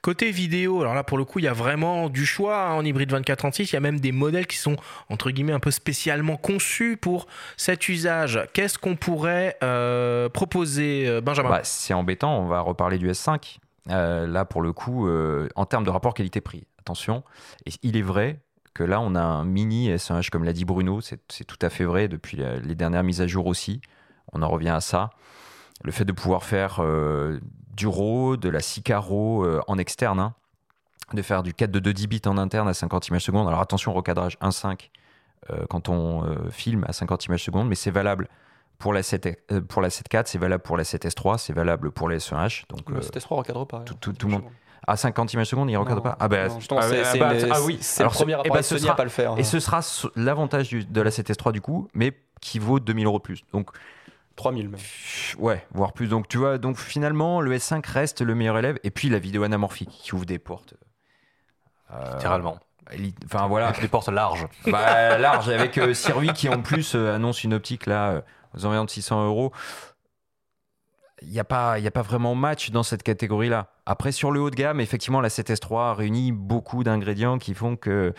Côté vidéo, alors là pour le coup, il y a vraiment du choix hein, en hybride 2436. Il y a même des modèles qui sont entre guillemets un peu spécialement conçus pour cet usage. Qu'est-ce qu'on pourrait euh, proposer, euh, Benjamin? Bah, c'est embêtant, on va reparler du S5. Euh, là, pour le coup, en termes de rapport qualité-prix, attention. Et il est vrai que là, on a un mini S1H, comme l'a dit Bruno, c'est tout à fait vrai depuis les dernières mises à jour aussi. On en revient à ça. Le fait de pouvoir faire euh, du RAW, de la 6K RAW euh, en externe, hein, de faire du 4 de 2 10 bits en interne à 50 images secondes. Alors attention, recadrage 1.5 euh, quand on filme à 50 images secondes, mais c'est valable pour la 7 euh, pour la 7.4, c'est valable pour la 7S3, c'est valable pour les S1H. Donc Le euh, 7S3 recadre pas. tout, tout- tout le monde. À 50 images secondes, il ne recadre pas? Ah, bah, ah, ah, c'est bah, ah oui, c'est le premier eh ben, appareil ce sera- à pas le faire, Et hein. ce sera l'avantage de la 7S3 du coup, mais qui vaut 2000 euros de plus. Donc, 3000 même. ouais, voire plus. Donc, tu vois, donc finalement, le S5 reste le meilleur élève. Et puis, la vidéo anamorphique qui ouvre des portes. euh, Littéralement. li- Enfin, voilà. Des portes larges. Bah, large, avec euh, Sirui qui en plus euh, annonce une optique là euh, aux environs de 600 euros. Il n'y a, pas- il y a pas vraiment match dans cette catégorie-là. Après, sur le haut de gamme, effectivement, la 7S3 réunit beaucoup d'ingrédients qui font que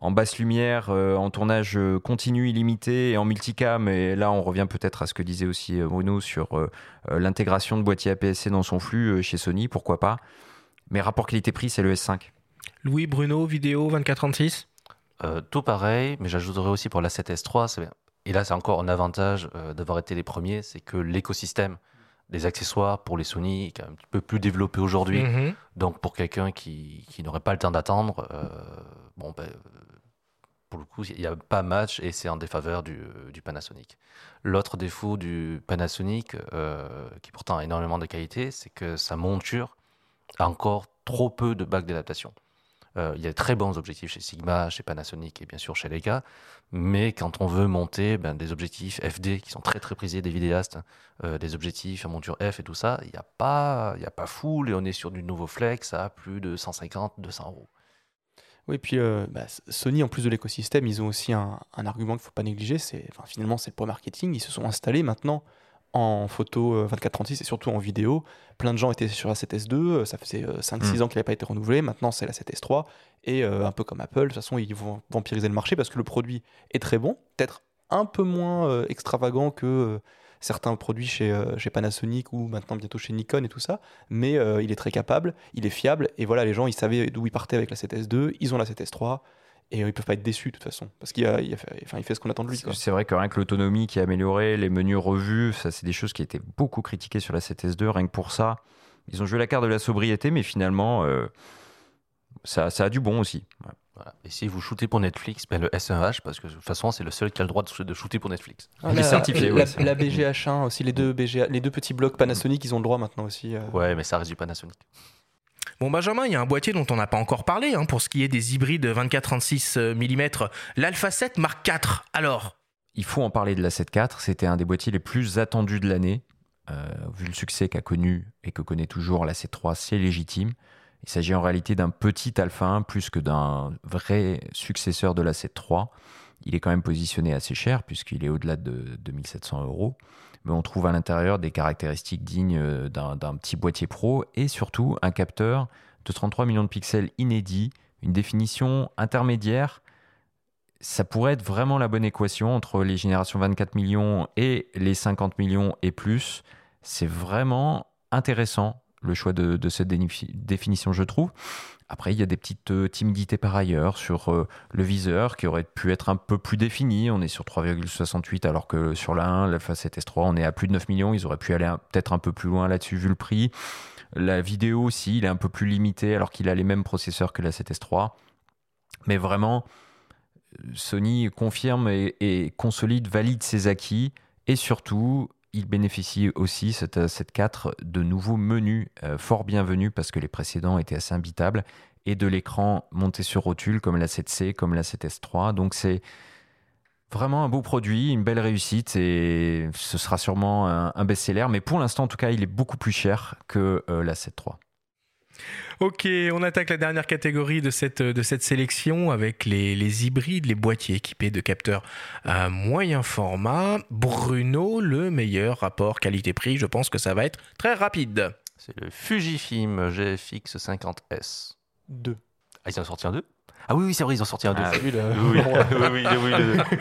en basse lumière, euh, en tournage euh, continu, illimité et en multicam, et là on revient peut-être à ce que disait aussi euh, Bruno sur euh, l'intégration de boîtiers APS-C dans son flux euh, chez Sony, pourquoi pas. Mais rapport qualité-prix, c'est le S5. Louis, Bruno, vidéo 2436 Euh, tout pareil, mais j'ajouterais aussi pour la 7S3, c'est- et là c'est encore un avantage euh, d'avoir été les premiers, c'est que l'écosystème des accessoires pour les Sony est un petit peu plus développé aujourd'hui. Mhm. Donc pour quelqu'un qui, qui n'aurait pas le temps d'attendre, euh, bon ben, pour le coup, il n'y a pas match et c'est en défaveur du, du Panasonic. L'autre défaut du Panasonic, euh, qui pourtant a énormément de qualité, c'est que sa monture a encore trop peu de bacs d'adaptation. Euh, il y a de très bons objectifs chez Sigma, chez Panasonic et bien sûr chez Leica, mais quand on veut monter ben, des objectifs FD qui sont très très prisés des vidéastes, euh, des objectifs en monture F et tout ça, il n'y a pas, il y a pas full et on est sur du nouveau flex à plus de 150, 200 euros. Oui, puis euh, bah, Sony, en plus de l'écosystème, ils ont aussi un, un argument qu'il ne faut pas négliger. C'est, enfin, finalement, c'est le point marketing. Ils se sont installés maintenant en photo euh, 24-36 et surtout en vidéo. Plein de gens étaient sur la 7S2. euh, Ça faisait 5-6 Mm. ans qu'elle n'avait pas été renouvelée. Maintenant, c'est la 7S3. Et euh, un peu comme Apple, de toute façon, ils vont vampiriser le marché parce que le produit est très bon. Peut-être un peu moins euh, extravagant que euh, certains produits chez, euh, chez Panasonic ou maintenant bientôt chez Nikon et tout ça. Mais euh, il est très capable, il est fiable. Et voilà, les gens, ils savaient d'où ils partaient avec la 7S2. Ils ont la 7S3. Et euh, ils peuvent pas être déçus de toute façon. Parce qu'il a, a fait, enfin, il fait ce qu'on attend de lui. C'est vrai que rien que l'autonomie qui est améliorée, les menus revus, ça c'est des choses qui étaient beaucoup critiquées sur la 7S2, rien que pour ça. Ils ont joué la carte de la sobriété, mais finalement, ça, ça a du bon aussi. Voilà. Et si vous shootez pour Netflix, ben le S1H, parce que de toute façon, c'est le seul qui a le droit de, de shooter pour Netflix. Ah, Il est certifié, La, ouais, la BGH1 aussi, les deux, BGA, les deux petits blocs Panasonic, ils ont le droit maintenant aussi. euh. Ouais, mais ça reste du Panasonic. Bon Benjamin, il y a un boîtier dont on n'a pas encore parlé hein, pour ce qui est des hybrides 24-36 mm, l'Alpha 7 Mark IV. Alors, Il faut en parler de la 7.4, c'était un des boîtiers les plus attendus de l'année. Euh, vu le succès qu'a connu et que connaît toujours la C3, c'est légitime. Il s'agit en réalité d'un petit Alpha 1 plus que d'un vrai successeur de la 7.3. Il est quand même positionné assez cher puisqu'il est au-delà de 2700 euros. Mais on trouve à l'intérieur des caractéristiques dignes euh, d'un petit boîtier pro et surtout un capteur de 33 millions de pixels inédit, une définition intermédiaire. Ça pourrait être vraiment la bonne équation entre les générations 24 millions et les 50 millions et plus. C'est vraiment intéressant le choix de, cette définition, je trouve. Après, il y a des petites euh, timidités par ailleurs sur euh, le viseur qui aurait pu être un peu plus défini. On est sur 3,68 alors que sur la 1, la facette S3, on est à plus de 9 millions. Ils auraient pu aller peut-être un peu plus loin là-dessus vu le prix. La vidéo aussi, il est un peu plus limité alors qu'il a les mêmes processeurs que la 7S3. Mais vraiment, Sony confirme et consolide, valide ses acquis et surtout, il bénéficie aussi, cette, euh, cette 4, de nouveaux menus euh, fort bienvenus parce que les précédents étaient assez imbitables et de l'écran monté sur rotule comme la 7C, comme la 7S3. Donc c'est vraiment un beau produit, une belle réussite et ce sera sûrement un, best-seller. Mais pour l'instant, en tout cas, il est beaucoup plus cher que euh, la 7.3. Ok, on attaque la dernière catégorie de cette, de cette sélection avec les, les hybrides, les boîtiers équipés de capteurs à moyen format. Bruno, le meilleur rapport qualité-prix, je pense que ça va être très rapide. C'est le Fujifilm GFX 50S. Deux. Ah, ils en sorti un 2 Ah oui, oui, c'est vrai, ils ont sorti un 2. Ah, oui, oui, oui, [LAUGHS] oui,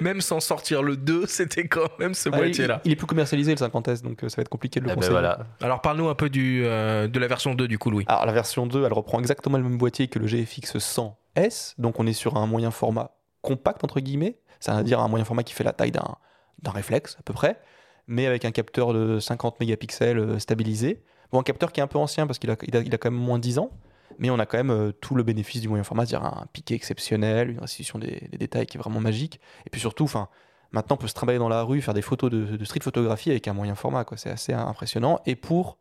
Même sans sortir le 2, c'était quand même ce Ah, il- boîtier-là. Il, est plus commercialisé le 50S, donc euh, ça va être compliqué de le Eh ben conseiller. voilà. Alors parle-nous un peu du, euh, de la version 2 du coup, Louis. Alors la version 2, elle reprend exactement le même boîtier que le GFX 100S, donc on est sur un moyen format compact entre guillemets, c'est-à-dire un moyen format qui fait la taille d'un d'un réflexe à peu près, mais avec un capteur de 50 mégapixels euh, stabilisé. Bon, un capteur qui est un peu ancien parce qu'il a, il a, il a quand même moins de 10 ans, mais on a quand même euh, tout le bénéfice du moyen format, c'est-à-dire un piqué exceptionnel, une restitution des, détails qui est vraiment magique, et puis surtout, enfin. Maintenant, on peut se trimballer dans la rue, faire des photos de, street photographie avec un moyen format, quoi. C'est assez impressionnant. Et pour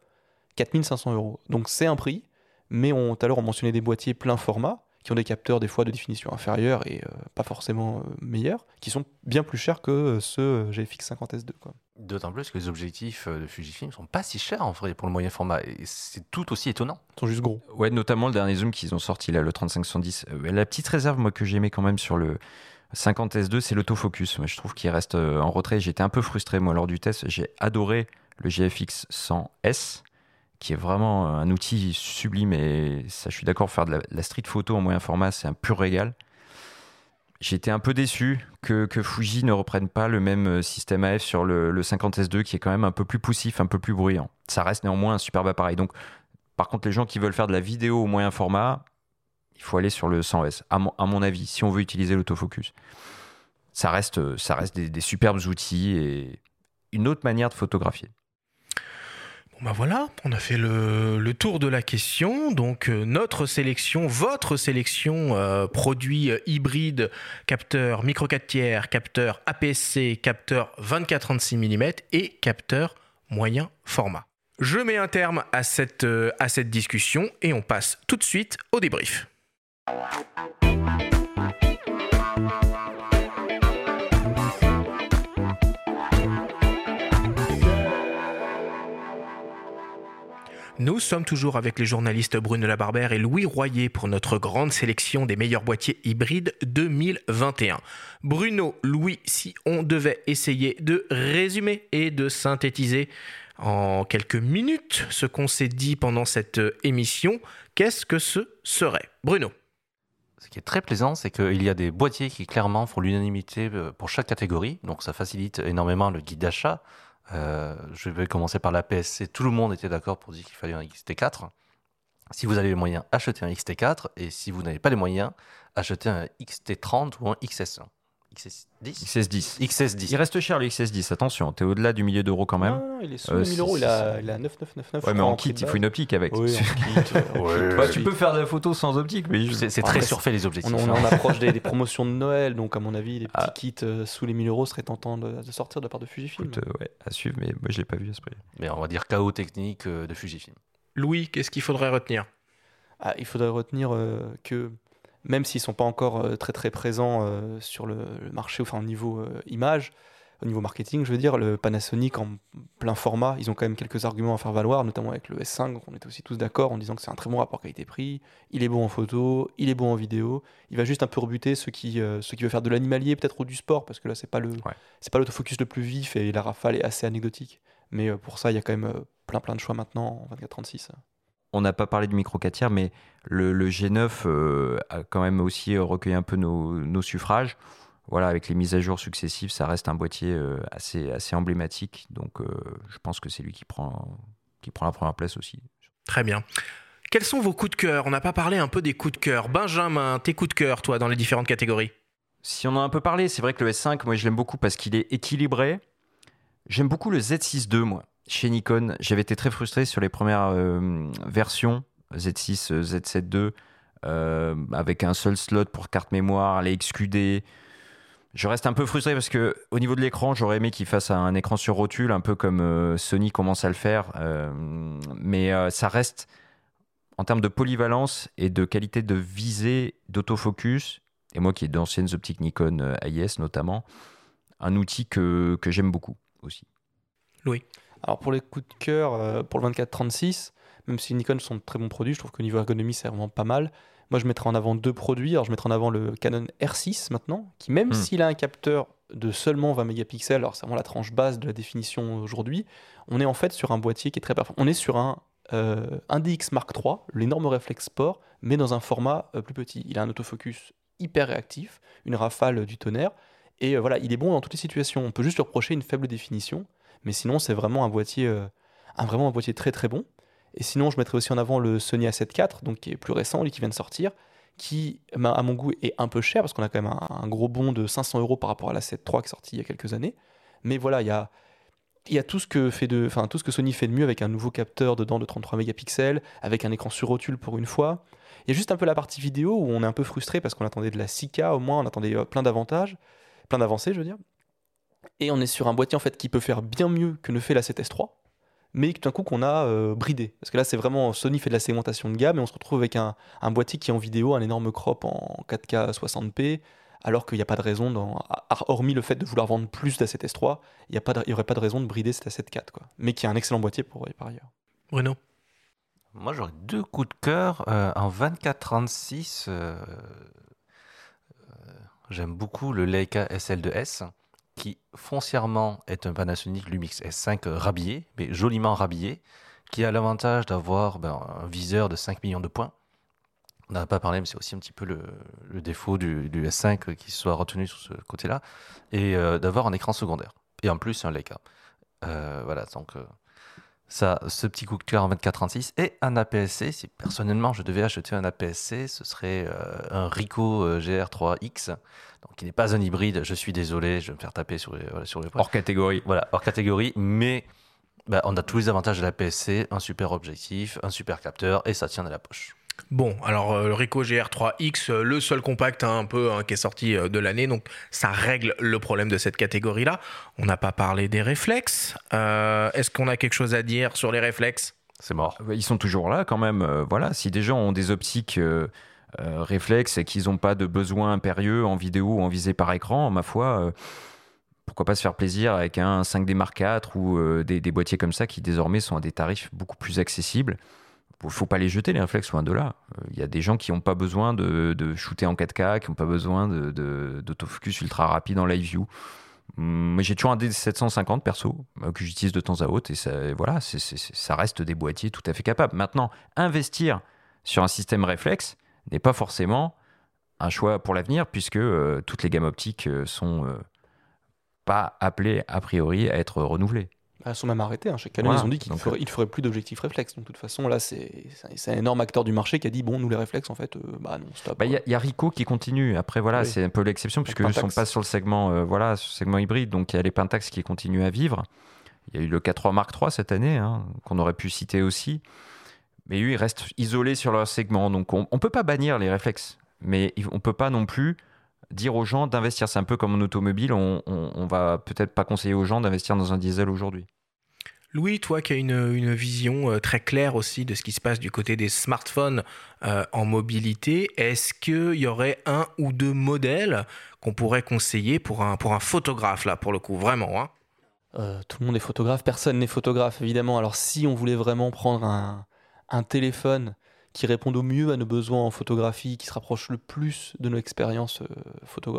4500 euros. Donc c'est un prix, mais tout à l'heure on mentionnait des boîtiers plein format qui ont des capteurs des fois de définition inférieure et euh, pas forcément euh, meilleurs, qui sont bien plus chers que euh, ceux GFX 50S2. Quoi. D'autant plus que les objectifs euh, de Fujifilm sont pas si chers en vrai pour le moyen format. Et c'est tout aussi étonnant. Ils sont juste gros. Ouais, notamment le dernier zoom qu'ils ont sorti, là, le 3510. Euh, la petite réserve, moi, que j'aimais quand même sur le 50S2, c'est l'autofocus. Je trouve qu'il reste euh, en retrait. J'étais un peu frustré, moi, lors du test. J'ai adoré le GFX 100S, qui est vraiment un outil sublime. Et ça, je suis d'accord, faire de la, street photo en moyen format, c'est un pur régal. Été un peu déçu que, Fuji ne reprenne pas le même euh, système AF sur le, le 50S2, qui est quand même un peu plus poussif, un peu plus bruyant. Ça reste néanmoins un superbe appareil. Donc, par contre, les gens qui veulent faire de la vidéo au moyen format, il faut aller sur le 100S, à mon, avis, si on veut utiliser l'autofocus. Ça reste, ça reste des superbes outils et une autre manière de photographier. Bah voilà, on a fait le, tour de la question. Donc euh, notre sélection, votre sélection euh, produits euh, hybrides, capteur micro 4 tiers, capteur APS-C, capteur 24-36 mm et capteur moyen format. Je mets un terme euh, à cette discussion et on passe tout de suite au débrief. Nous sommes toujours avec les journalistes Bruno Labarbère et Louis Royer pour notre grande sélection des meilleurs boîtiers hybrides 2021. Bruno, Louis, si on devait essayer de résumer et de synthétiser en quelques minutes ce qu'on s'est dit pendant cette émission, qu'est-ce que ce serait? Bruno Ce qui est très plaisant, c'est qu'il y a des boîtiers qui clairement font l'unanimité euh, pour chaque catégorie. Donc ça facilite énormément le guide d'achat. Euh, je vais commencer par la PSC. Tout le monde était d'accord pour dire qu'il fallait un XT4. Si vous avez les moyens, achetez un XT4. Et si vous n'avez pas les moyens, achetez un XT30 ou un XS1. XS10 XS10. XS10. Il reste cher le XS10, attention, t'es au-delà du millier d'euros quand même. Non, non, il est sous Euh, 1000 euros, il a, il a 9,999. Ouais, mais en kit, il faut une optique avec. Oui, en [LAUGHS] kit. en Ouais, kit. Ouais, tu peux faire de la photo sans optique, mais je- C'est très surfait les objectifs. On, on hein. en approche des, des promotions de Noël, donc à mon avis, les petits Ah. kits euh, sous les 1000 euros seraient tentants de, de sortir de la part de Fujifilm. Écoute, euh, ouais, à suivre, mais moi je l'ai pas vu à ce prix. Mais on va dire chaos technique euh, de Fujifilm. Louis, qu'est-ce qu'il faudrait retenir? Ah, il faudrait retenir euh, que même s'ils sont pas encore euh, très très présents euh, sur le, le marché, enfin au niveau euh, image, au niveau marketing, je veux dire, le Panasonic en plein format, ils ont quand même quelques arguments à faire valoir, notamment avec le S5. On était aussi tous d'accord en disant que c'est un très bon rapport qualité-prix. Il est bon en photo, il est bon en vidéo. Il va juste un peu rebuter ceux qui, euh, ceux qui veulent faire de l'animalier, peut-être ou du sport, parce que là, c'est pas le, c'est pas l'autofocus le plus vif et la rafale est assez anecdotique. Mais pour ça, il y a quand même plein plein de choix maintenant en 24-36. On n'a pas parlé du micro 4 tiers, mais le, le G9 euh, a quand même aussi euh, recueilli un peu nos, nos suffrages. Voilà, avec les mises à jour successives, ça reste un boîtier euh, assez, assez emblématique. Donc, euh, je pense que c'est lui qui prend, qui prend la première place aussi. Très bien. Quels sont vos coups de cœur? On n'a pas parlé un peu des coups de cœur. Benjamin, tes coups de cœur, toi, dans les différentes catégories? Si on en a un peu parlé, c'est vrai que le S5, moi, je l'aime beaucoup parce qu'il est équilibré. J'aime beaucoup le Z6 II, moi, chez Nikon. J'avais été très frustré sur les premières euh, versions, Z6, euh, Z7 II, avec un seul slot pour carte mémoire, les XQD. Je reste un peu frustré parce que au niveau de l'écran, j'aurais aimé qu'il fasse un écran sur rotule, un peu comme euh, Sony commence à le faire. euh, mais ça reste, en termes de polyvalence et de qualité de visée, d'autofocus, et moi qui ai d'anciennes optiques Nikon AIS notamment, un outil que, que j'aime beaucoup aussi. Louis? Alors pour les coups de cœur, euh, pour le 24-36, même si Nikon sont de très bons produits, je trouve qu'au niveau ergonomie, c'est vraiment pas mal. Moi, je mettrais en avant deux produits. Alors, je mettrais en avant le Canon R6 maintenant, qui même Hmm. s'il a un capteur de seulement 20 mégapixels, alors c'est vraiment la tranche basse de la définition aujourd'hui, on est en fait sur un boîtier qui est très performant. On est sur un, euh, un DX Mark III, l'énorme réflexe sport, mais dans un format euh, plus petit. Il a un autofocus hyper réactif, une rafale du tonnerre, et euh, voilà, il est bon dans toutes les situations. On peut juste lui reprocher une faible définition, mais sinon, c'est vraiment un boîtier, euh, un, vraiment un boîtier très très bon. Et sinon, je mettrais aussi en avant le Sony A7 IV, donc qui est plus récent, lui qui vient de sortir, qui, ben, à mon goût, est un peu cher parce qu'on a quand même un, gros bond de 500 euros par rapport à la 7 III qui est sorti il y a quelques années. Mais voilà, il y a, y a tout ce que fait de, enfin tout ce que Sony fait de mieux avec un nouveau capteur dedans de 33 mégapixels, avec un écran sur rotule pour une fois. Il y a juste un peu la partie vidéo où on est un peu frustré parce qu'on attendait de la 6K au moins, on attendait euh, plein d'avantages, plein d'avancées, je veux dire. Et on est sur un boîtier en fait qui peut faire bien mieux que ne fait la 7S III mais tout d'un coup qu'on a euh, bridé. Parce que là, c'est vraiment Sony fait de la segmentation de gamme et on se retrouve avec un, un boîtier qui en vidéo, un énorme crop en 4K 60p, alors qu'il n'y a pas de raison, dans, hormis le fait de vouloir vendre plus d'A7S3, il n'y aurait pas de raison de brider cet A7 IV, quoi. mais qui est un excellent boîtier pour par ailleurs. Bruno Moi, j'aurais deux coups de cœur. Euh, en 24-36, euh, euh, j'aime beaucoup le Leica SL2S, qui foncièrement est un Panasonic Lumix S5 rhabillé, mais joliment rhabillé, qui a l'avantage d'avoir ben, un viseur de 5 millions de points. On n'en a pas parlé, mais c'est aussi un petit peu le, défaut du, du S5 qui soit retenu sur ce côté-là, et euh, d'avoir un écran secondaire. Et en plus, un Leica. Euh, voilà, donc euh, ça, ce petit coup de cœur en 24-36 et un APS-C. Si personnellement je devais acheter un APS-C, ce serait euh, un Ricoh euh, GR3X, donc qui n'est pas un hybride. Je suis désolé, je vais me faire taper sur les, voilà, sur les points. Hors catégorie. Voilà, hors catégorie, mais bah, on a tous les avantages de l'APS-C, un super objectif, un super capteur et ça tient à la poche. Bon, alors euh, le Ricoh GR3X, euh, le seul compact hein, un peu hein, qui est sorti euh, de l'année, donc ça règle le problème de cette catégorie-là. On n'a pas parlé des réflexes. Euh, Est-ce qu'on a quelque chose à dire sur les réflexes? C'est mort. Ils sont toujours là quand même. voilà, si des gens ont des optiques euh, euh, réflexes et qu'ils n'ont pas de besoin impérieux en vidéo ou en visée par écran, ma foi, euh, pourquoi pas se faire plaisir avec un 5D Mark IV ou euh, des, des boîtiers comme ça qui désormais sont à des tarifs beaucoup plus accessibles. Faut- Faut pas les jeter les réflexes loin de là. Il y a des gens qui n'ont pas besoin de, shooter en 4K, qui n'ont pas besoin d'autofocus ultra rapide en live view. Mais j'ai toujours un D750 perso euh, que j'utilise de temps à autre et ça, voilà, ça reste des boîtiers tout à fait capables. Maintenant, investir sur un système réflexe n'est pas forcément un choix pour l'avenir puisque euh, toutes les gammes optiques euh, sont pas appelées a priori à être renouvelées. Elles sont même arrêtées. Hein. Canon, Voilà. ils ont dit qu'ils ne feraient, ils feraient plus d'objectifs réflexes. Donc, de toute façon, là, c'est un énorme acteur du marché qui a dit bon, nous, les réflexes, en fait, euh, bah non, stop. Bah, Il y, a- il y a Ricoh qui continue. Après, voilà, Oui. c'est un peu l'exception puisqu'ils ne sont pas sur le segment, euh, voilà, sur le segment hybride. Donc il y a les Pentax qui continuent à vivre. Il y a eu le K3 Mark III cette année, hein, qu'on aurait pu citer aussi. Mais eux, ils restent isolés sur leur segment. Donc on ne peut pas bannir les réflexes. Mais on ne peut pas non plus dire aux gens d'investir. C'est un peu comme en automobile. On, on, on va peut-être pas conseiller aux gens d'investir dans un diesel aujourd'hui. Louis, toi qui as une, vision euh, très claire aussi de ce qui se passe du côté des smartphones euh, en mobilité, est-ce qu'il y aurait un ou deux modèles qu'on pourrait conseiller pour un, pour un photographe, là, pour le coup, vraiment hein? Euh, tout le monde est photographe, personne n'est photographe évidemment. Alors si on voulait vraiment prendre un, téléphone qui réponde au mieux à nos besoins en photographie, qui se rapproche le plus de nos expériences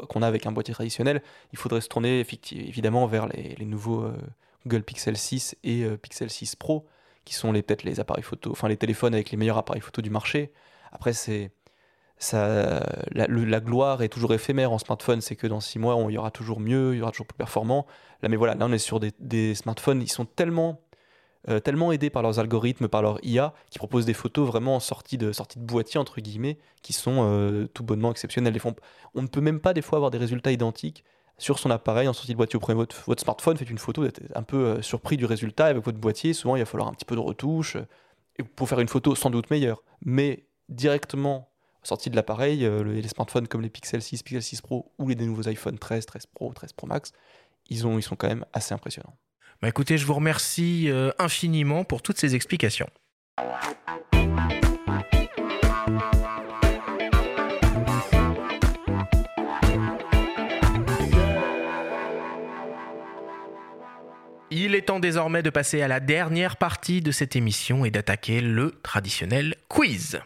qu'on a avec un boîtier traditionnel, il faudrait se tourner évidemment vers les, nouveaux Google Pixel 6 et euh, Pixel 6 Pro, qui sont les peut-être les appareils photo, enfin les téléphones avec les meilleurs appareils photo du marché. Après c'est ça, la, gloire est toujours éphémère en smartphone, c'est que dans six mois, on- il y aura toujours mieux, il y aura toujours plus performant. Là, mais voilà, là, on est sur des, smartphones, ils sont tellement, euh, tellement aidés par leurs algorithmes, par leur IA, qui proposent des photos vraiment en sortie de, sortie de boîtier, entre guillemets, qui sont euh, tout bonnement exceptionnelles. On on ne peut même pas, des fois, avoir des résultats identiques sur son appareil en sortie de boîtier. Vous prenez votre, votre smartphone, faites une photo, vous êtes un peu euh, surpris du résultat avec votre boîtier. Souvent, il va falloir un petit peu de retouche euh, pour faire une photo sans doute meilleure. Mais directement sortie de l'appareil, euh, le- les smartphones comme les Pixel 6, Pixel 6 Pro ou les nouveaux iPhone 13, 13 Pro, 13 Pro Max, ils, ont, ils sont quand même assez impressionnants. Bah écoutez, je vous remercie infiniment pour toutes ces explications. Il est temps désormais de passer à la dernière partie de cette émission et d'attaquer le traditionnel quiz.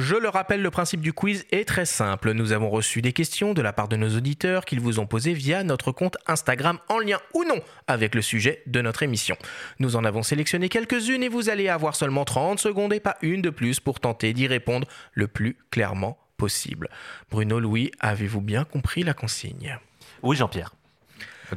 Je le rappelle, le principe du quiz est très simple. Nous avons reçu des questions de la part de nos auditeurs qu'ils vous ont posées via notre compte Instagram en lien ou non avec le sujet de notre émission. Nous en avons sélectionné quelques-unes et vous allez avoir seulement 30 secondes et pas une de plus pour tenter d'y répondre le plus clairement possible. Bruno, Louis, avez-vous bien compris la consigne? Oui, Jean-Pierre.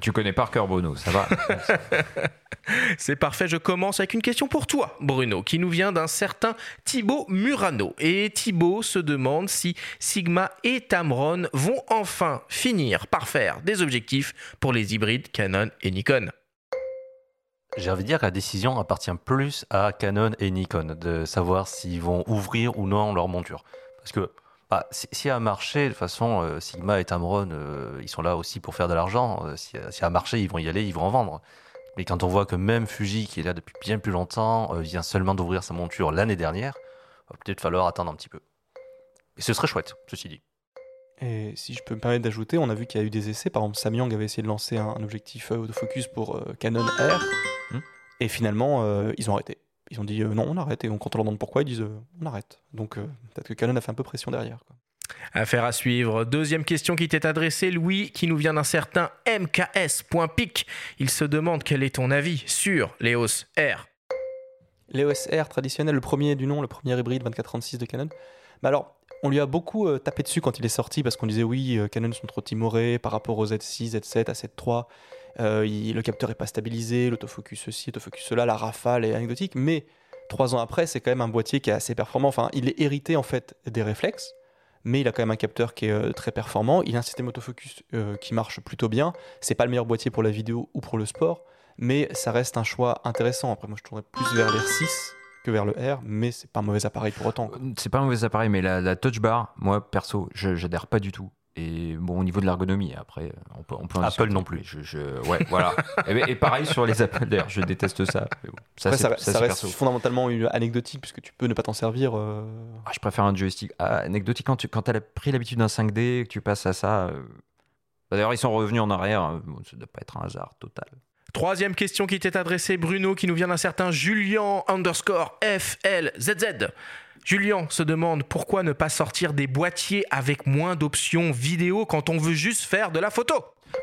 Tu connais par cœur Bruno, ça va [LAUGHS] C'est parfait, je commence avec une question pour toi, Bruno, qui nous vient d'un certain Thibaut Murano. Et Thibaut se demande si Sigma et Tamron vont enfin finir par faire des objectifs pour les hybrides Canon et Nikon. J'ai envie de dire que la décision appartient plus à Canon et Nikon de savoir s'ils vont ouvrir ou non leur monture. Parce que bah, si- a un marché, de toute façon, euh, Sigma et Tamron, euh, ils sont là aussi pour faire de l'argent. Euh, y a un marché, ils vont y aller, ils vont en vendre. Mais quand on voit que même Fuji, qui est là depuis bien plus longtemps, vient seulement d'ouvrir sa monture l'année dernière, va peut-être falloir attendre un petit peu. Et ce serait chouette, ceci dit. Et si je peux me permettre d'ajouter, on a vu qu'il y a eu des essais. Par exemple, Samyang avait essayé de lancer un, objectif autofocus pour Canon R. Hmm. Et finalement, ils ont arrêté. Ils ont dit euh, non, on arrête. Et on- quand on leur demande pourquoi, ils disent euh, on arrête. Donc euh, peut-être que Canon a fait un peu pression derrière. quoi. Affaire à suivre. Deuxième question qui t'est adressée, Louis, qui nous vient d'un certain MKS.pic. Il se demande quel est ton avis sur l'EOS R. L'EOS R traditionnel, le premier du nom, le premier hybride 2436 de Canon. Mais alors, on lui a beaucoup euh, tapé dessus quand il est sorti parce qu'on disait oui, euh, Canon sont trop timorés par rapport aux Z6, Z7, A7 III. Il- le capteur est pas stabilisé, l'autofocus ceci, l'autofocus cela, la rafale est anecdotique. Mais trois ans après, c'est quand même un boîtier qui est assez performant. Enfin, il est hérité en fait des réflexes, mais il a quand même un capteur qui est euh, très performant. Il a un système autofocus euh, qui marche plutôt bien. C'est pas le meilleur boîtier pour la vidéo ou pour le sport, mais ça reste un choix intéressant. Après, moi, je tournerais plus vers l'R6 que vers le R, mais c'est pas un mauvais appareil pour autant. C'est pas un mauvais appareil, mais la, la touch bar, moi perso, je j'adhère pas du tout. Et bon, au niveau de l'ergonomie, après, on peut, on peut en Apple discuter, non plus. mais Je, je- ouais, voilà. [LAUGHS] et, et pareil sur les Apple d'ailleurs, je déteste ça. Bon, ça, Après, c'est- ça, ça, ça c'est reste perso. fondamentalement une anecdotique puisque tu peux ne pas t'en servir. euh, Ah, je préfère un joystick. Ah, anecdotique, quand tu quand as pris l'habitude d'un 5D, que tu passes à ça. euh, D'ailleurs, ils sont revenus en arrière. euh, bon, ça doit pas être un hasard total. Troisième question qui t'est adressée, Bruno, qui nous vient d'un certain Julien underscore FLZZ. Julien se demande pourquoi ne pas sortir des boîtiers avec moins d'options vidéo quand on veut juste faire de la photo.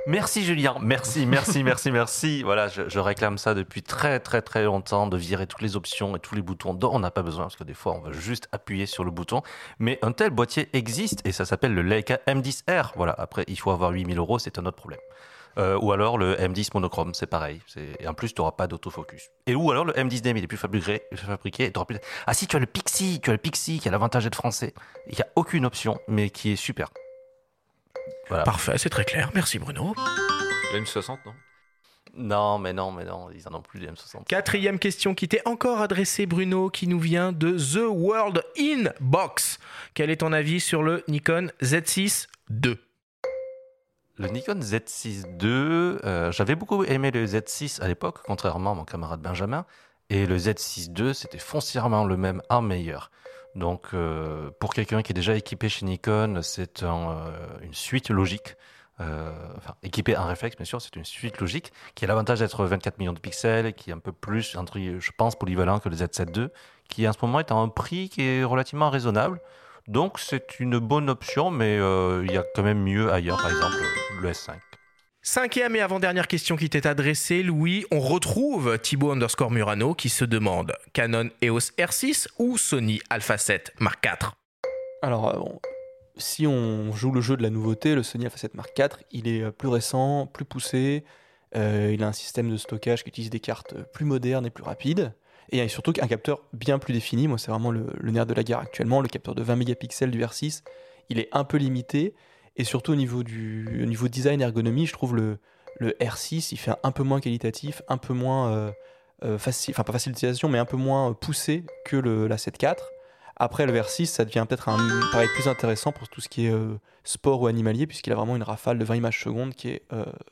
Merci Julien, merci, merci, [LAUGHS] merci, merci. Voilà, je, je réclame ça depuis très très très longtemps, de virer toutes les options et tous les boutons dont on n'a pas besoin, parce que des fois on veut juste appuyer sur le bouton. Mais un tel boîtier existe et ça s'appelle le Leica M10R. Voilà, après il faut avoir 8000 euros, c'est un autre problème. Euh, ou alors le M10 monochrome, c'est pareil. Et en plus, tu n'auras pas d'autofocus. Et ou alors le M10D, mais il est plus fabriqué. plus... Ah si, tu as le Pixie, tu as le Pixie qui a l'avantage d'être français. Il n'y a aucune option, mais qui est super. Voilà. Parfait, c'est très clair. Merci Bruno. Le M60, non? Non, mais non, mais non, ils en ont plus des M60. Quatrième question qui t'est encore adressée, Bruno, qui nous vient de The World Inbox. Quel est ton avis sur le Nikon Z6 II Le Nikon Z6 II, euh, j'avais beaucoup aimé le Z6 à l'époque, contrairement à mon camarade Benjamin. Et le Z6 II, c'était foncièrement le même, en meilleur. Donc, euh, pour quelqu'un qui est déjà équipé chez Nikon, c'est euh, une suite logique. Enfin, équipé en réflexe, bien sûr, c'est une suite logique qui a l'avantage d'être 24 millions de pixels, qui est un peu plus, je pense, polyvalent que le Z7 II, qui en ce moment est à un prix qui est relativement raisonnable. Donc, c'est une bonne option, mais euh, il y a quand même mieux ailleurs, par exemple le S5. Cinquième et avant-dernière question qui t'est adressée, Louis. On retrouve Thibaut underscore Murano qui se demande Canon EOS R6 ou Sony Alpha 7 Mark IV Alors, euh, bon, si on joue le jeu de la nouveauté, le Sony Alpha 7 Mark IV, il est euh, plus récent, plus poussé. euh, il a un système de stockage qui utilise des cartes plus modernes et plus rapides. Et surtout un capteur bien plus défini. Moi, c'est vraiment le, nerf de la guerre actuellement. Le capteur de 20 mégapixels du R6, il est un peu limité. Et surtout au niveau du au niveau design ergonomie, je trouve le, le R6, il fait un peu moins qualitatif, un peu moins euh, euh, facile, enfin pas facile d'utilisation, mais un peu moins poussé que le, la 7 IV. Après, le R6, ça devient peut-être un pareil plus intéressant pour tout ce qui est euh, sport ou animalier, puisqu'il a vraiment une rafale de 20 images secondes qui est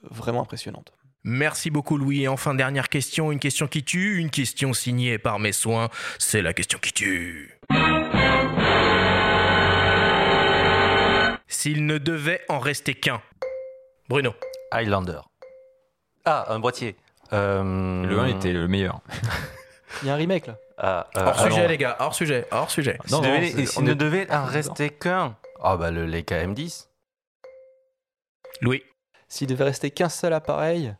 vraiment impressionnante. Merci beaucoup Louis. Et enfin, dernière question, une question qui tue, une question signée par mes soins. C'est la question qui tue. S'il ne devait en rester qu'un. Bruno. Highlander. Ah, un boîtier. Euh, Le 1 était le meilleur. Il y a un remake là. Ah, euh, Hors alors, sujet les gars, hors sujet, hors sujet. S'il ne devait en rester qu'un, ah bah le Leica M10. Louis. S'il devait rester qu'un seul appareil,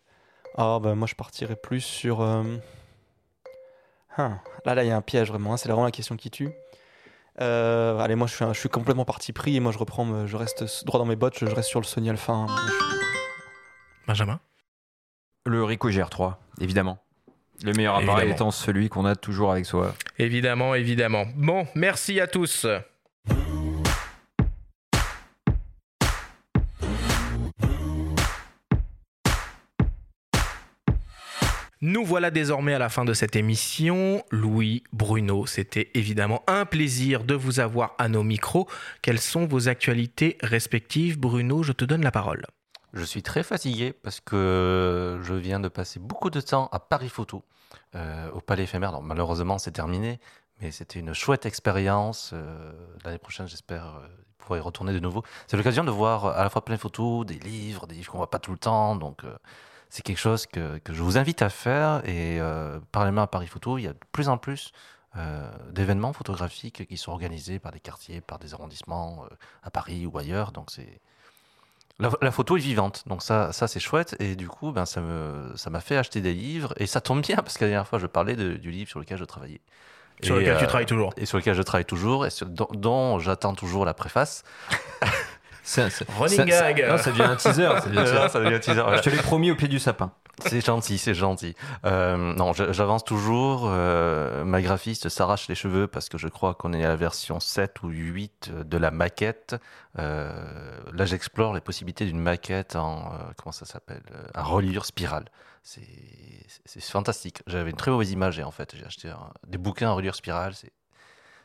ah bah moi je partirais plus sur. euh, hein, Là, là, il y a un piège vraiment. hein, C'est vraiment la question qui tue. Euh, allez, moi je suis, un- je suis complètement parti pris et moi je reprends, me- je reste droit dans mes bottes, je, je reste sur le Sony Alpha. hein. Benjamin? Le Ricoh GR3, évidemment. Le meilleur appareil Évidemment. étant celui qu'on a toujours avec soi. Évidemment, évidemment. Bon, merci à tous. Nous voilà désormais à la fin de cette émission. Louis, Bruno, c'était évidemment un plaisir de vous avoir à nos micros. Quelles sont vos actualités respectives? Bruno, je te donne la parole. Je suis très fatigué parce que je viens de passer beaucoup de temps à Paris Photo, euh, au Palais éphémère. Malheureusement, c'est terminé, mais c'était une chouette expérience. Euh, L'année prochaine, j'espère euh, pouvoir y retourner de nouveau. C'est l'occasion de voir à la fois plein de photos, des livres, des livres qu'on voit pas tout le temps. Donc, c'est quelque chose que, que je vous invite à faire. Et euh, parallèlement à Paris Photo, il y a de plus en plus euh, d'événements photographiques qui sont organisés par des quartiers, par des arrondissements euh, à Paris ou ailleurs. Donc, c'est la, la photo est vivante, donc ça, ça c'est chouette. Et du coup, ben, ça me, ça m'a fait acheter des livres. Et ça tombe bien parce que la dernière fois, je parlais de- du livre sur lequel je travaillais. Sur Et, lequel tu euh, travailles toujours. Et sur lequel je travaille toujours, et sur- dont, dont j'attends toujours la préface. [LAUGHS] Ça, ça- Running gag. ça- ça devient un teaser. Ça devient un [LAUGHS] teaser. Ça devient un teaser, voilà. Je te l'ai promis au pied du sapin. C'est gentil, c'est gentil. Euh, non, j'avance toujours. euh, ma graphiste s'arrache les cheveux parce que je crois qu'on est à la version 7 ou 8 de la maquette. Euh, là, j'explore les possibilités d'une maquette en, comment ça s'appelle, en reliure spirale. C'est c'est fantastique. J'avais une très mauvaise image en fait, j'ai acheté un- des bouquins en reliure spirale. C'est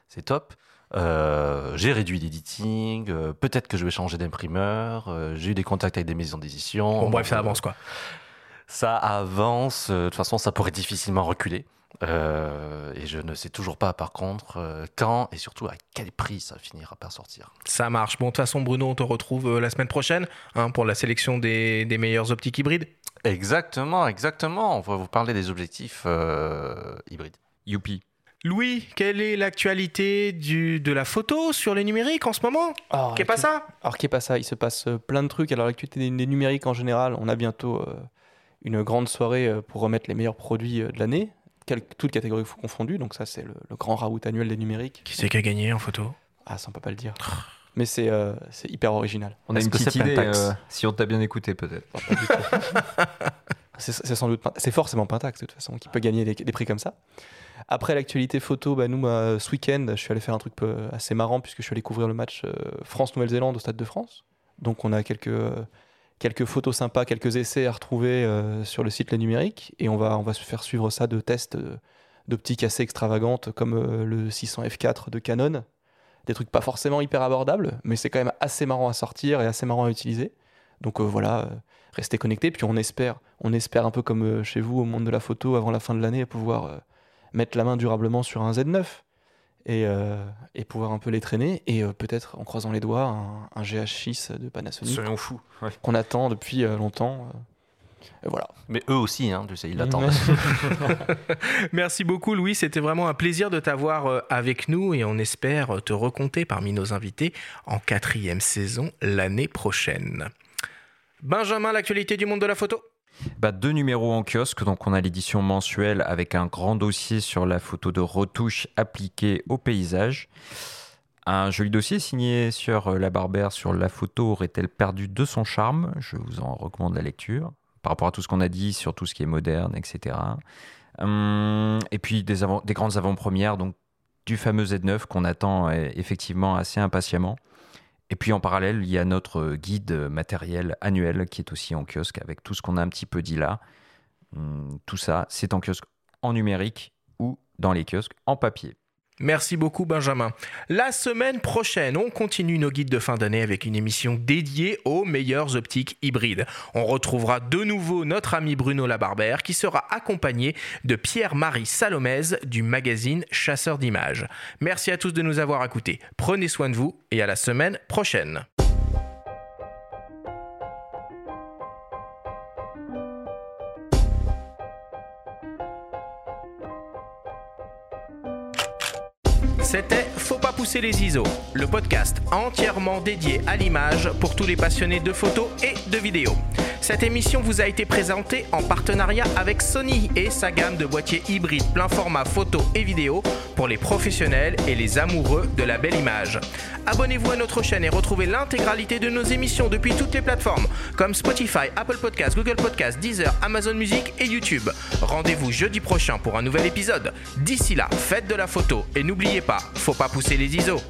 c'est top. Euh, j'ai réduit l'editing. euh, Peut-être que je vais changer d'imprimeur. euh, j'ai eu des contacts avec des maisons d'édition. Bon, bref, ça avance quoi. ça avance. euh, De toute façon, ça pourrait difficilement reculer. Euh, et je ne sais toujours pas, par contre, euh, quand et surtout à quel prix ça finira par sortir. Ça marche. Bon, de toute façon, Bruno, on te retrouve euh, la semaine prochaine hein, pour la sélection des, des meilleurs optiques hybrides. Exactement, exactement. On va vous parler des objectifs euh, hybrides. Youpi. Louis, quelle est l'actualité du- de la photo sur les numériques en ce moment Alors, Qu'est pas ça Alors, qu'est pas ça Il se passe euh, plein de trucs. Alors, l'actualité des, des numériques en général, on a bientôt euh, une grande soirée euh, pour remettre les meilleurs produits euh, de l'année, toutes catégories confondues. Donc, ça, c'est le, le grand raout annuel des numériques. Qui c'est qui a gagné en photo? Ah, ça, on peut pas le dire. Mais c'est euh, c'est hyper original. On a Est-ce une petite idée, euh, si on t'a bien écouté peut-être. [LAUGHS] C'est c'est sans doute, c'est forcément Pentax de toute façon qui peut gagner des, des prix comme ça. Après l'actualité photo, bah, nous, bah, ce week-end, je suis allé faire un truc peu assez marrant puisque je suis allé couvrir le match euh, France-Nouvelle-Zélande au Stade de France. Donc on a quelques, euh, quelques photos sympas, quelques essais à retrouver euh, sur le site Les Numériques. Et on va, on va se faire suivre ça de tests euh, d'optiques assez extravagantes comme euh, le 600 f4 de Canon. Des trucs pas forcément hyper abordables, mais c'est quand même assez marrant à sortir et assez marrant à utiliser. Donc euh, voilà, euh, restez connectés. Puis on espère, on espère un peu comme euh, chez vous au monde de la photo avant la fin de l'année pouvoir euh, mettre la main durablement sur un Z9 et, euh, et pouvoir un peu les traîner. Et euh, peut-être en croisant les doigts, un, un GH6 de Panasonic Soyons fous. ouais. qu'on attend depuis euh, longtemps. euh. Et voilà. Mais eux aussi, hein, tu sais, ils l'attendent. [LAUGHS] Merci beaucoup Louis, c'était vraiment un plaisir de t'avoir avec nous et on espère te recompter parmi nos invités en quatrième saison l'année prochaine. Benjamin, l'actualité du monde de la photo? Bah, deux numéros en kiosque, donc on a l'édition mensuelle avec un grand dossier sur la photo de retouche appliquée au paysage. Un joli dossier signé sur la Barbère sur la photo aurait-elle perdu de son charme? Je vous en recommande la lecture par rapport à tout ce qu'on a dit sur tout ce qui est moderne, etc. Hum, et puis des, des grandes avant-premières, donc du fameux Z9 qu'on attend euh, effectivement assez impatiemment. Et puis en parallèle, il y a notre guide matériel annuel qui est aussi en kiosque avec tout ce qu'on a un petit peu dit là. Hum, Tout ça, c'est en kiosque en numérique ou dans les kiosques en papier. Merci beaucoup Benjamin. La semaine prochaine, on continue nos guides de fin d'année avec une émission dédiée aux meilleures optiques hybrides. On retrouvera de nouveau notre ami Bruno Labarbère qui sera accompagné de Pierre-Marie Salomez du magazine Chasseur d'images. Merci à tous de nous avoir écoutés. Prenez soin de vous et à la semaine prochaine. C'était Faut pas pousser les ISO, le podcast entièrement dédié à l'image pour tous les passionnés de photos et de vidéos. Cette émission vous a été présentée en partenariat avec Sony et sa gamme de boîtiers hybrides plein format photo et vidéo pour les professionnels et les amoureux de la belle image. Abonnez-vous à notre chaîne et retrouvez l'intégralité de nos émissions depuis toutes les plateformes comme Spotify, Apple Podcasts, Google Podcasts, Deezer, Amazon Music et YouTube. Rendez-vous jeudi prochain pour un nouvel épisode. D'ici là, faites de la photo et n'oubliez pas, faut pas pousser les ISO.